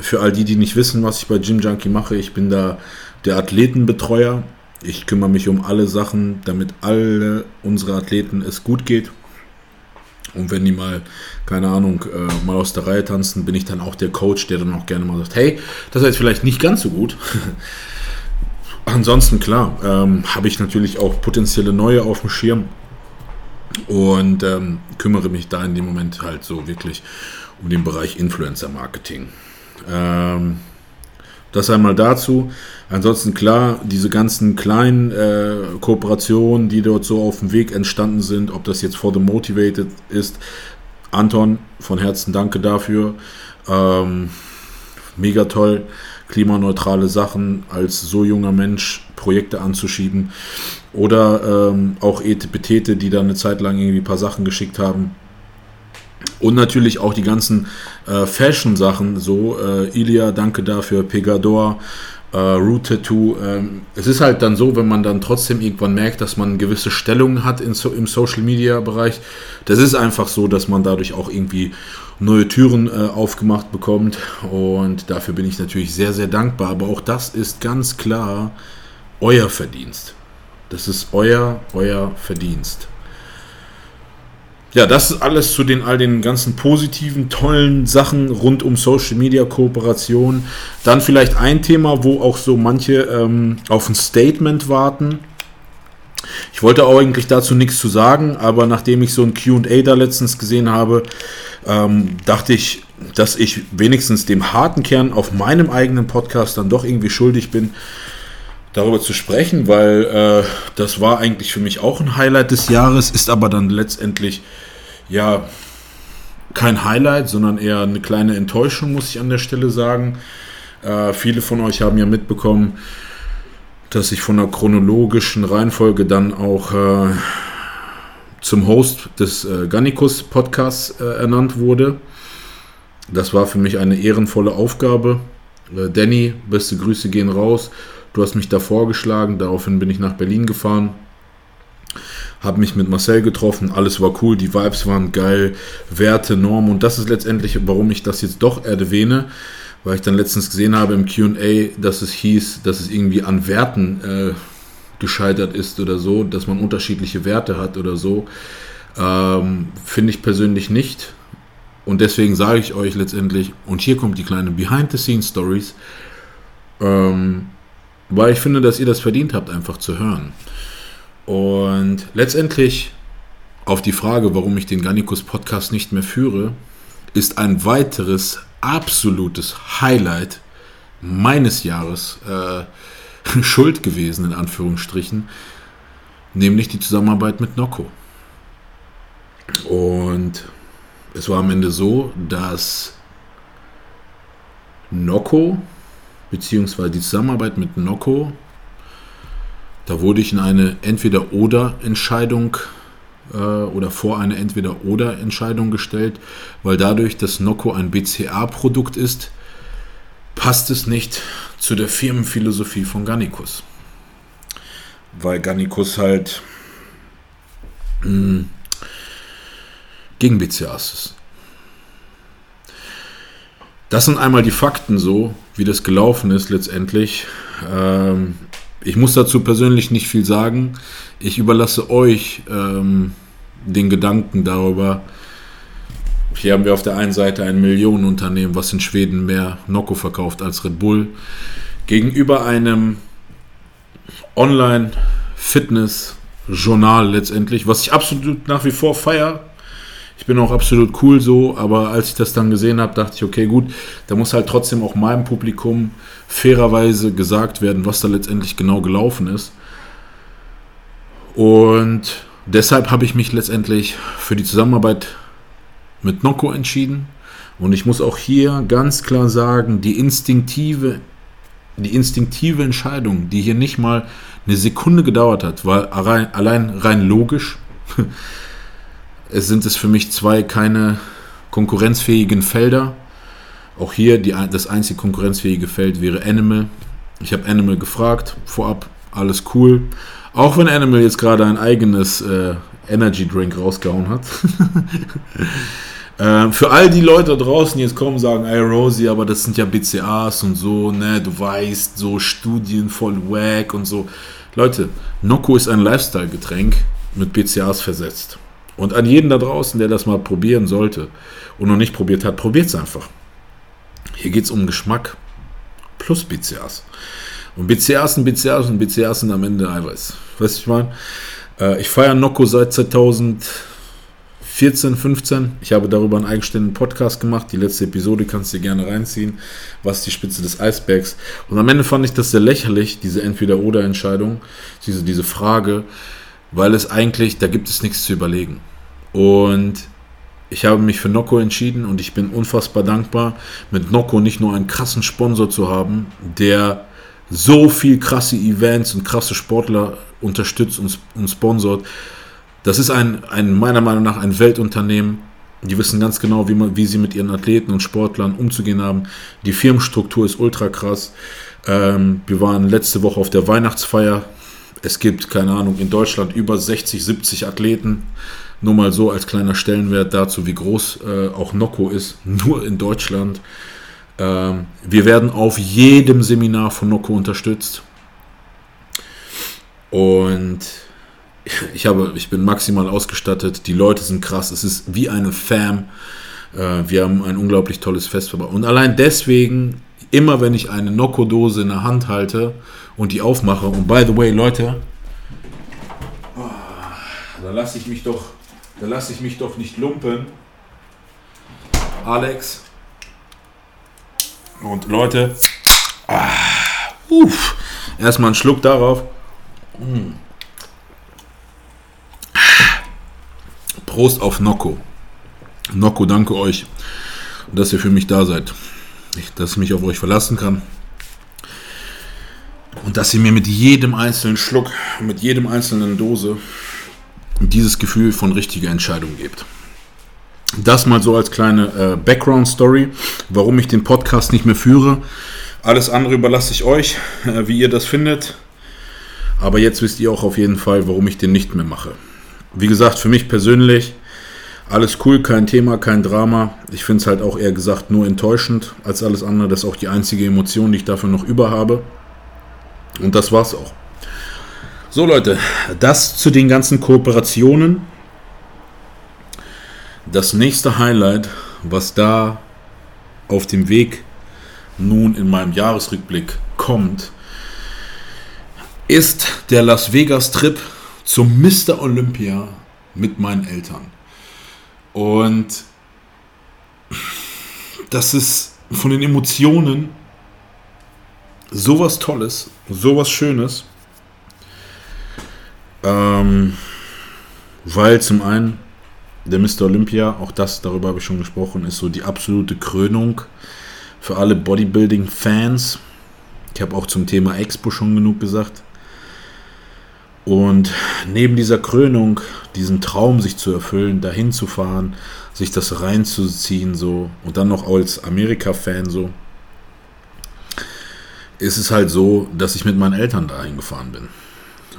Für all die, die nicht wissen, was ich bei Gym Junkie mache, ich bin da der Athletenbetreuer. Ich kümmere mich um alle Sachen, damit alle unsere Athleten es gut geht. Und wenn die mal, keine Ahnung, äh, mal aus der Reihe tanzen, bin ich dann auch der Coach, der dann auch gerne mal sagt, hey, das ist vielleicht nicht ganz so gut. Ansonsten, klar, ähm, habe ich natürlich auch potenzielle neue auf dem Schirm und ähm, kümmere mich da in dem Moment halt so wirklich um den Bereich Influencer Marketing. Ähm, das einmal dazu. Ansonsten klar, diese ganzen kleinen äh, Kooperationen, die dort so auf dem Weg entstanden sind, ob das jetzt for the Motivated ist. Anton, von Herzen danke dafür. Ähm, mega toll, klimaneutrale Sachen als so junger Mensch Projekte anzuschieben. Oder ähm, auch Etepetete, die da eine Zeit lang irgendwie ein paar Sachen geschickt haben. Und natürlich auch die ganzen äh, Fashion-Sachen, so äh, Ilia, danke dafür, Pegador, äh, Root Tattoo. Ähm, es ist halt dann so, wenn man dann trotzdem irgendwann merkt, dass man gewisse Stellungen hat in so, im Social-Media-Bereich, das ist einfach so, dass man dadurch auch irgendwie neue Türen äh, aufgemacht bekommt. Und dafür bin ich natürlich sehr, sehr dankbar. Aber auch das ist ganz klar euer Verdienst. Das ist euer, euer Verdienst. Ja, das ist alles zu den all den ganzen positiven, tollen Sachen rund um Social Media Kooperation. Dann vielleicht ein Thema, wo auch so manche ähm, auf ein Statement warten. Ich wollte auch eigentlich dazu nichts zu sagen, aber nachdem ich so ein QA da letztens gesehen habe, ähm, dachte ich, dass ich wenigstens dem harten Kern auf meinem eigenen Podcast dann doch irgendwie schuldig bin, darüber zu sprechen, weil äh, das war eigentlich für mich auch ein Highlight des Jahres, ist aber dann letztendlich ja kein Highlight, sondern eher eine kleine Enttäuschung, muss ich an der Stelle sagen. Äh, viele von euch haben ja mitbekommen, dass ich von der chronologischen Reihenfolge dann auch äh, zum Host des äh, Gannikus Podcasts äh, ernannt wurde. Das war für mich eine ehrenvolle Aufgabe. Äh, Danny, beste Grüße gehen raus. Du hast mich da vorgeschlagen, daraufhin bin ich nach Berlin gefahren, habe mich mit Marcel getroffen, alles war cool, die Vibes waren geil, Werte, Normen und das ist letztendlich, warum ich das jetzt doch erwähne, weil ich dann letztens gesehen habe im QA, dass es hieß, dass es irgendwie an Werten äh, gescheitert ist oder so, dass man unterschiedliche Werte hat oder so. Ähm, Finde ich persönlich nicht. Und deswegen sage ich euch letztendlich, und hier kommt die kleine Behind-the-Scenes-Stories. Ähm, weil ich finde, dass ihr das verdient habt, einfach zu hören. Und letztendlich auf die Frage, warum ich den Gannikus Podcast nicht mehr führe, ist ein weiteres absolutes Highlight meines Jahres äh, schuld gewesen, in Anführungsstrichen, nämlich die Zusammenarbeit mit Nocco. Und es war am Ende so, dass Nocco beziehungsweise die Zusammenarbeit mit Nocco, da wurde ich in eine Entweder-Oder-Entscheidung äh, oder vor eine Entweder-Oder-Entscheidung gestellt, weil dadurch, dass Nocco ein BCA-Produkt ist, passt es nicht zu der Firmenphilosophie von Gannikus. Weil Gannikus halt mh, hm, gegen BCAs ist. Das sind einmal die Fakten so, wie das gelaufen ist letztendlich. Ähm, ich muss dazu persönlich nicht viel sagen. Ich überlasse euch ähm, den Gedanken darüber. Hier haben wir auf der einen Seite ein Millionenunternehmen, was in Schweden mehr Nocco verkauft als Red Bull, gegenüber einem Online-Fitness-Journal letztendlich, was ich absolut nach wie vor feiere. Ich bin auch absolut cool so, aber als ich das dann gesehen habe, dachte ich, okay, gut, da muss halt trotzdem auch meinem Publikum fairerweise gesagt werden, was da letztendlich genau gelaufen ist. Und deshalb habe ich mich letztendlich für die Zusammenarbeit mit Nocco entschieden. Und ich muss auch hier ganz klar sagen, die instinktive, die instinktive Entscheidung, die hier nicht mal eine Sekunde gedauert hat, weil allein, allein rein logisch, es sind es für mich zwei keine konkurrenzfähigen Felder. Auch hier die, das einzige konkurrenzfähige Feld wäre Animal. Ich habe Animal gefragt, vorab, alles cool. Auch wenn Animal jetzt gerade ein eigenes äh, Energy Drink rausgehauen hat. ähm, für all die Leute draußen, die jetzt kommen, sagen, ey Rosie, aber das sind ja BCAs und so, ne, du weißt, so Studien voll wack und so. Leute, Nocco ist ein Lifestyle-Getränk mit BCAs versetzt. Und an jeden da draußen, der das mal probieren sollte und noch nicht probiert hat, probiert es einfach. Hier geht es um Geschmack plus BCAs. Und BCAs sind BCAs und BCAs sind am Ende Eiweiß. Weißt du, ich meine? Äh, ich feiere Nocco seit 2014, 15. Ich habe darüber einen eigenständigen Podcast gemacht. Die letzte Episode kannst du dir gerne reinziehen. Was die Spitze des Eisbergs. Und am Ende fand ich das sehr lächerlich, diese Entweder-Oder-Entscheidung, diese, diese Frage, weil es eigentlich, da gibt es nichts zu überlegen. Und ich habe mich für Nocco entschieden und ich bin unfassbar dankbar, mit Nocco nicht nur einen krassen Sponsor zu haben, der so viel krasse Events und krasse Sportler unterstützt und, und sponsort. Das ist ein, ein, meiner Meinung nach ein Weltunternehmen. Die wissen ganz genau, wie, man, wie sie mit ihren Athleten und Sportlern umzugehen haben. Die Firmenstruktur ist ultra krass. Ähm, wir waren letzte Woche auf der Weihnachtsfeier. Es gibt, keine Ahnung, in Deutschland über 60, 70 Athleten. Nur mal so als kleiner Stellenwert dazu, wie groß äh, auch Nocco ist. Nur in Deutschland. Ähm, wir werden auf jedem Seminar von Nocco unterstützt. Und ich, habe, ich bin maximal ausgestattet. Die Leute sind krass. Es ist wie eine Fam. Äh, wir haben ein unglaublich tolles Fest. Und allein deswegen, immer wenn ich eine Nocco-Dose in der Hand halte und die aufmache, und by the way, Leute, da lasse ich mich doch, da lasse ich mich doch nicht lumpen. Alex, und Leute, ah, uff, erstmal einen Schluck darauf. Mm. Prost auf Nocco. Nocco, danke euch, dass ihr für mich da seid. Dass ich mich auf euch verlassen kann. Und dass ihr mir mit jedem einzelnen Schluck, mit jedem einzelnen Dose dieses Gefühl von richtiger Entscheidung gebt. Das mal so als kleine äh, Background-Story, warum ich den Podcast nicht mehr führe. Alles andere überlasse ich euch, äh, wie ihr das findet. Aber jetzt wisst ihr auch auf jeden Fall, warum ich den nicht mehr mache. Wie gesagt, für mich persönlich alles cool, kein Thema, kein Drama. Ich finde es halt auch eher gesagt nur enttäuschend als alles andere. Das ist auch die einzige Emotion, die ich dafür noch über habe. Und das war's auch. So Leute, das zu den ganzen Kooperationen das nächste Highlight, was da auf dem Weg nun in meinem Jahresrückblick kommt, ist der Las Vegas Trip zum Mr. Olympia mit meinen Eltern. Und das ist von den Emotionen sowas Tolles, sowas Schönes. Ähm, weil zum einen der Mr. Olympia, auch das, darüber habe ich schon gesprochen, ist so die absolute Krönung für alle Bodybuilding-Fans. Ich habe auch zum Thema Expo schon genug gesagt. Und neben dieser Krönung, diesen Traum sich zu erfüllen, dahin zu fahren, sich das reinzuziehen, so und dann noch als Amerika-Fan so, ist es halt so, dass ich mit meinen Eltern da eingefahren bin.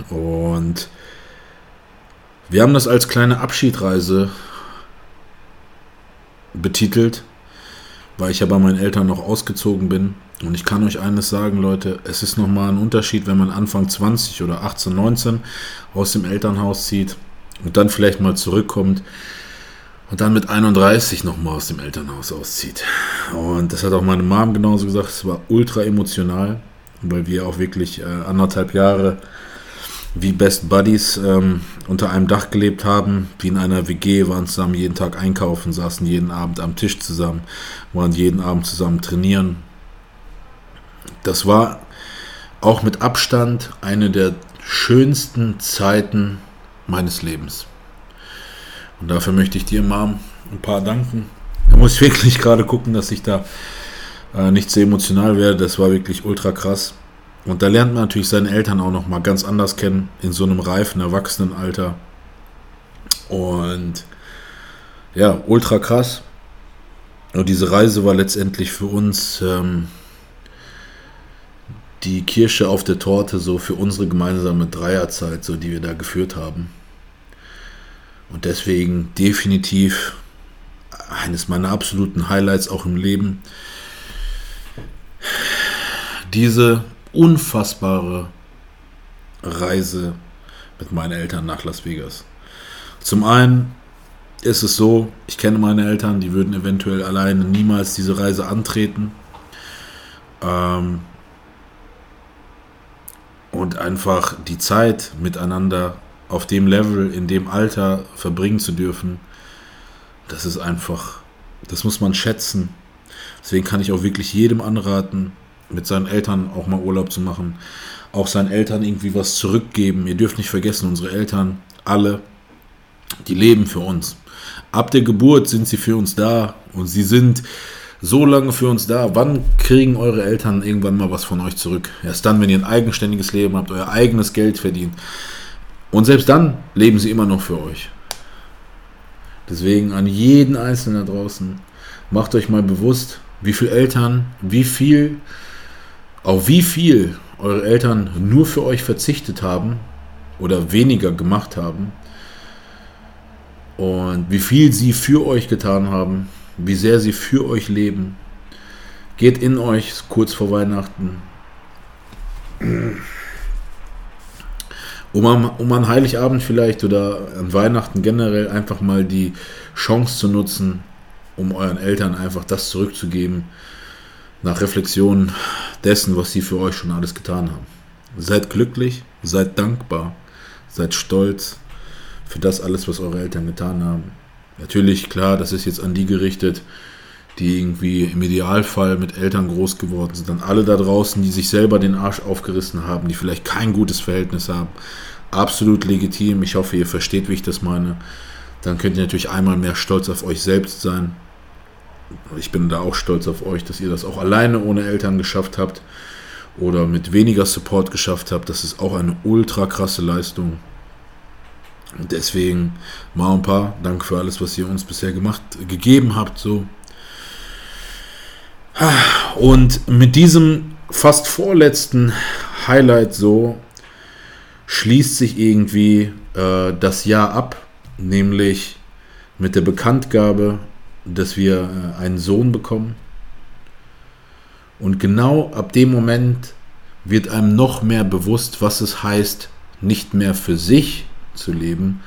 Und wir haben das als kleine Abschiedreise betitelt, weil ich ja bei meinen Eltern noch ausgezogen bin. Und ich kann euch eines sagen, Leute, es ist nochmal ein Unterschied, wenn man Anfang 20 oder 18, 19 aus dem Elternhaus zieht und dann vielleicht mal zurückkommt und dann mit 31 nochmal aus dem Elternhaus auszieht. Und das hat auch meine Mom genauso gesagt, es war ultra emotional, weil wir auch wirklich äh, anderthalb Jahre wie Best Buddies ähm, unter einem Dach gelebt haben, wie in einer WG, waren zusammen jeden Tag einkaufen, saßen jeden Abend am Tisch zusammen, waren jeden Abend zusammen trainieren. Das war auch mit Abstand eine der schönsten Zeiten meines Lebens. Und dafür möchte ich dir, Mom, ein paar danken. Da muss ich wirklich gerade gucken, dass ich da äh, nicht zu emotional werde. Das war wirklich ultra krass. Und da lernt man natürlich seine Eltern auch noch mal ganz anders kennen, in so einem reifen Erwachsenenalter. Und ja, ultra krass. Und diese Reise war letztendlich für uns ähm, die Kirsche auf der Torte, so für unsere gemeinsame Dreierzeit, so die wir da geführt haben. Und deswegen definitiv eines meiner absoluten Highlights auch im Leben. Diese unfassbare Reise mit meinen Eltern nach Las Vegas. Zum einen ist es so, ich kenne meine Eltern, die würden eventuell alleine niemals diese Reise antreten. Ähm und einfach die Zeit miteinander auf dem Level, in dem Alter verbringen zu dürfen, das ist einfach, das muss man schätzen. Deswegen kann ich auch wirklich jedem anraten, mit seinen Eltern auch mal Urlaub zu machen, auch seinen Eltern irgendwie was zurückgeben. Ihr dürft nicht vergessen, unsere Eltern, alle, die leben für uns. Ab der Geburt sind sie für uns da und sie sind so lange für uns da. Wann kriegen eure Eltern irgendwann mal was von euch zurück? Erst dann, wenn ihr ein eigenständiges Leben habt, euer eigenes Geld verdient. Und selbst dann leben sie immer noch für euch. Deswegen an jeden Einzelnen da draußen, macht euch mal bewusst, wie viele Eltern, wie viel auf wie viel eure Eltern nur für euch verzichtet haben oder weniger gemacht haben und wie viel sie für euch getan haben, wie sehr sie für euch leben. Geht in euch kurz vor Weihnachten. Um an, um an Heiligabend vielleicht oder an Weihnachten generell einfach mal die Chance zu nutzen, um euren Eltern einfach das zurückzugeben, nach Reflexion dessen, was sie für euch schon alles getan haben. Seid glücklich, seid dankbar, seid stolz für das alles, was eure Eltern getan haben. Natürlich, klar, das ist jetzt an die gerichtet, die irgendwie im Idealfall mit Eltern groß geworden sind. Dann alle da draußen, die sich selber den Arsch aufgerissen haben, die vielleicht kein gutes Verhältnis haben. Absolut legitim. Ich hoffe, ihr versteht, wie ich das meine. Dann könnt ihr natürlich einmal mehr stolz auf euch selbst sein ich bin da auch stolz auf euch, dass ihr das auch alleine ohne Eltern geschafft habt oder mit weniger Support geschafft habt. Das ist auch eine ultra krasse Leistung. Und deswegen, Ma und Pa, danke für alles, was ihr uns bisher gemacht, gegeben habt. So. Und mit diesem fast vorletzten Highlight so schließt sich irgendwie äh, das Jahr ab, nämlich mit der Bekanntgabe dass wir äh, einen Sohn bekommen. Und genau ab dem Moment wird einem noch mehr bewusst, was es heißt, nicht mehr für sich zu leben,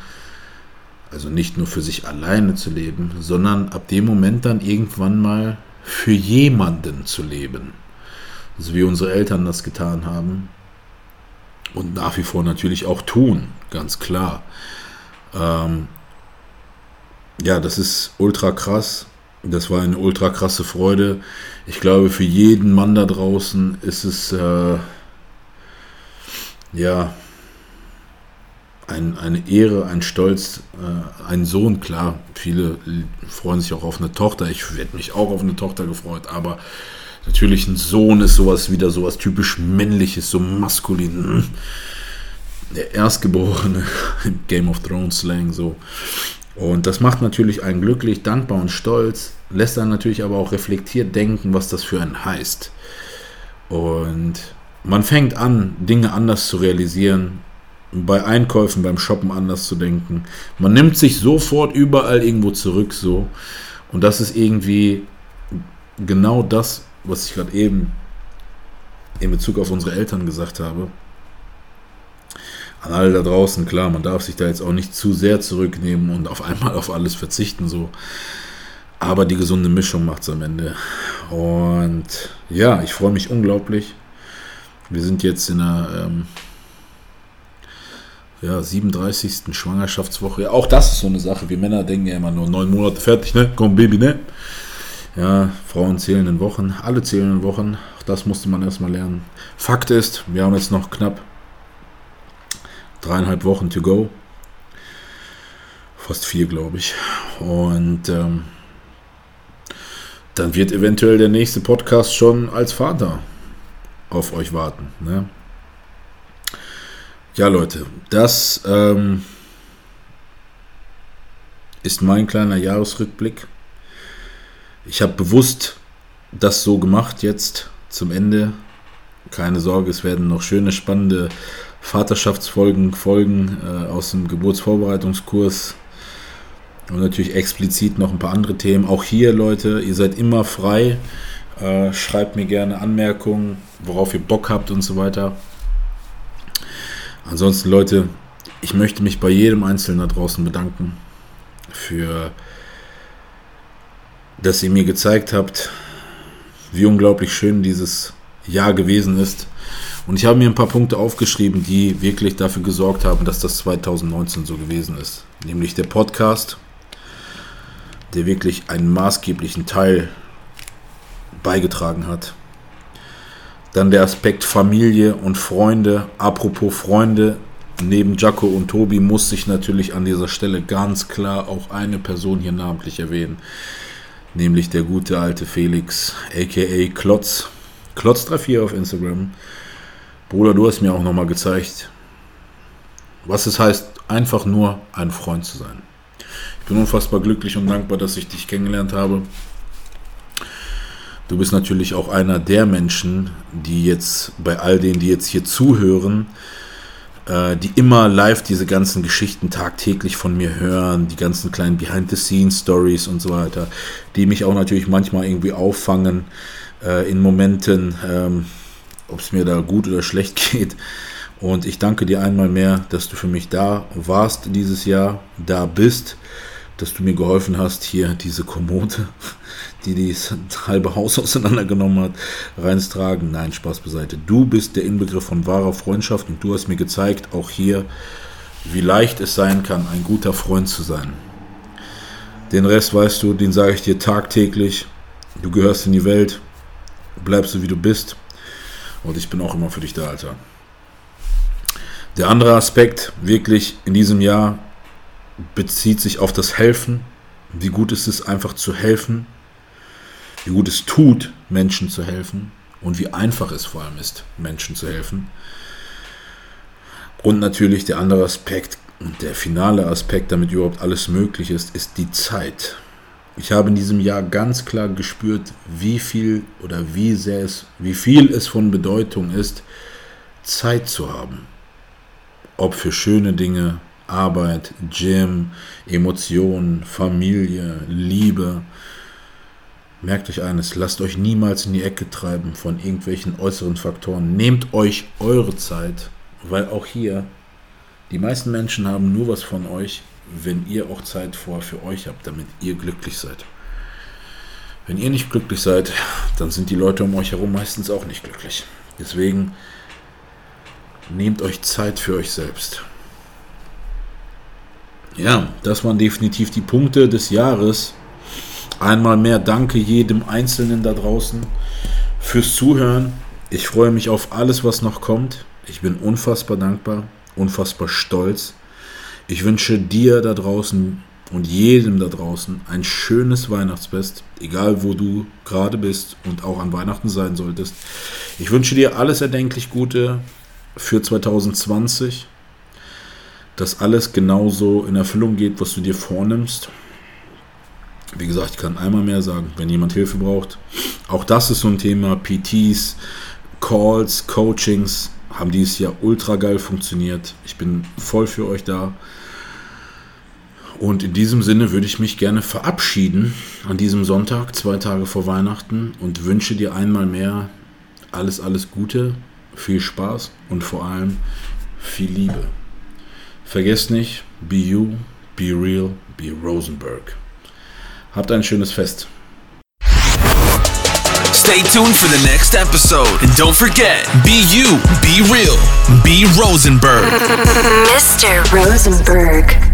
also nicht nur für sich alleine zu leben, sondern ab dem Moment dann irgendwann mal für jemanden zu leben. So wie unsere Eltern das getan haben und nach wie vor natürlich auch tun, ganz klar. Ähm, ja, das ist ultra krass. Das war eine ultra krasse Freude. Ich glaube, für jeden Mann da draußen ist es äh, ja ein, eine Ehre, ein Stolz, äh, ein Sohn. Klar, viele freuen sich auch auf eine Tochter. Ich hätte mich auch auf eine Tochter gefreut, aber natürlich ein Sohn ist sowas wieder sowas typisch männliches, so maskulin. Hm. Der Erstgeborene im Game of Thrones Slang so. Und das macht natürlich einen glücklich, dankbar und stolz, lässt dann natürlich aber auch reflektiert denken, was das für einen heißt. Und man fängt an, Dinge anders zu realisieren, bei Einkäufen, beim Shoppen anders zu denken. Man nimmt sich sofort überall irgendwo zurück so. Und das ist irgendwie genau das, was ich gerade eben in Bezug auf unsere Eltern gesagt habe an alle da draußen, klar, man darf sich da jetzt auch nicht zu sehr zurücknehmen und auf einmal auf alles verzichten, so. Aber die gesunde Mischung macht es am Ende. Und ja, ich freue mich unglaublich. Wir sind jetzt in einer, ähm, ja, 37. Schwangerschaftswoche. Ja, auch das ist so eine Sache. Wir Männer denken ja immer nur neun Monate fertig, ne? Komm, Baby, ne? Ja, Frauen zählen in Wochen, alle zählen in Wochen. Auch das musste man erstmal lernen. Fakt ist, wir haben jetzt noch knapp dreieinhalb Wochen to go. Fast vier, glaube ich. Und ähm, dann wird eventuell der nächste Podcast schon als Vater auf euch warten. Ne? Ja, Leute, das ähm, ist mein kleiner Jahresrückblick. Ich habe bewusst das so gemacht jetzt zum Ende. Keine Sorge, es werden noch schöne, spannende Vaterschaftsfolgen folgen äh, aus dem Geburtsvorbereitungskurs. Und natürlich explizit noch ein paar andere Themen. Auch hier, Leute, ihr seid immer frei. Äh, schreibt mir gerne Anmerkungen, worauf ihr Bock habt und so weiter. Ansonsten, Leute, ich möchte mich bei jedem Einzelnen da draußen bedanken für, dass ihr mir gezeigt habt, wie unglaublich schön dieses Jahr gewesen ist. Und ich habe mir ein paar Punkte aufgeschrieben, die wirklich dafür gesorgt haben, dass das 2019 so gewesen ist. Nämlich der Podcast, der wirklich einen maßgeblichen Teil beigetragen hat. Dann der Aspekt Familie und Freunde. Apropos Freunde, neben Jaco und Tobi muss ich natürlich an dieser Stelle ganz klar auch eine Person hier namentlich erwähnen. Nämlich der gute alte Felix, aka Klotz. Klotz34 auf Instagram. Bruder, du hast mir auch nochmal gezeigt, was es heißt, einfach nur ein Freund zu sein. Ich bin unfassbar glücklich und dankbar, dass ich dich kennengelernt habe. Du bist natürlich auch einer der Menschen, die jetzt bei all denen, die jetzt hier zuhören, äh, die immer live diese ganzen Geschichten tagtäglich von mir hören, die ganzen kleinen Behind-the-Scenes-Stories und so weiter, die mich auch natürlich manchmal irgendwie auffangen äh, in Momenten, ähm, ob es mir da gut oder schlecht geht. Und ich danke dir einmal mehr, dass du für mich da warst dieses Jahr, da bist, dass du mir geholfen hast, hier diese Kommode die das halbe Haus auseinandergenommen hat, reinstragen. Nein, Spaß beiseite. Du bist der Inbegriff von wahrer Freundschaft und du hast mir gezeigt, auch hier, wie leicht es sein kann, ein guter Freund zu sein. Den Rest weißt du, den sage ich dir tagtäglich. Du gehörst in die Welt, bleibst du wie du bist und ich bin auch immer für dich da, Alter. Der andere Aspekt wirklich in diesem Jahr bezieht sich auf das Helfen. Wie gut ist es einfach zu helfen, wie gut es tut, Menschen zu helfen und wie einfach es vor allem ist, Menschen zu helfen. Und natürlich der andere Aspekt und der finale Aspekt, damit überhaupt alles möglich ist, ist die Zeit. Ich habe in diesem Jahr ganz klar gespürt, wie viel oder wie sehr es, wie viel es von Bedeutung ist, Zeit zu haben. Ob für schöne Dinge, Arbeit, Gym, Emotionen, Familie, Liebe, Merkt euch eines, lasst euch niemals in die Ecke treiben von irgendwelchen äußeren Faktoren. Nehmt euch eure Zeit, weil auch hier die meisten Menschen haben nur was von euch, wenn ihr auch Zeit vor für euch habt, damit ihr glücklich seid. Wenn ihr nicht glücklich seid, dann sind die Leute um euch herum meistens auch nicht glücklich. Deswegen nehmt euch Zeit für euch selbst. Ja, das waren definitiv die Punkte des Jahres Einmal mehr danke jedem Einzelnen da draußen fürs Zuhören. Ich freue mich auf alles, was noch kommt. Ich bin unfassbar dankbar, unfassbar stolz. Ich wünsche dir da draußen und jedem da draußen ein schönes Weihnachtsfest, egal wo du gerade bist und auch an Weihnachten sein solltest. Ich wünsche dir alles erdenklich Gute für 2020, dass alles genauso in Erfüllung geht, was du dir vornimmst. Wie gesagt, ich kann einmal mehr sagen, wenn jemand Hilfe braucht. Auch das ist so ein Thema. PTs, Calls, Coachings haben dieses Jahr ultra geil funktioniert. Ich bin voll für euch da. Und in diesem Sinne würde ich mich gerne verabschieden an diesem Sonntag, zwei Tage vor Weihnachten, und wünsche dir einmal mehr alles, alles Gute, viel Spaß und vor allem viel Liebe. Vergesst nicht, be you, be real, be Rosenberg. Habt ein schönes Fest. Stay tuned for the next episode. And don't forget, be you, be real, be Rosenberg. Mr. Rosenberg.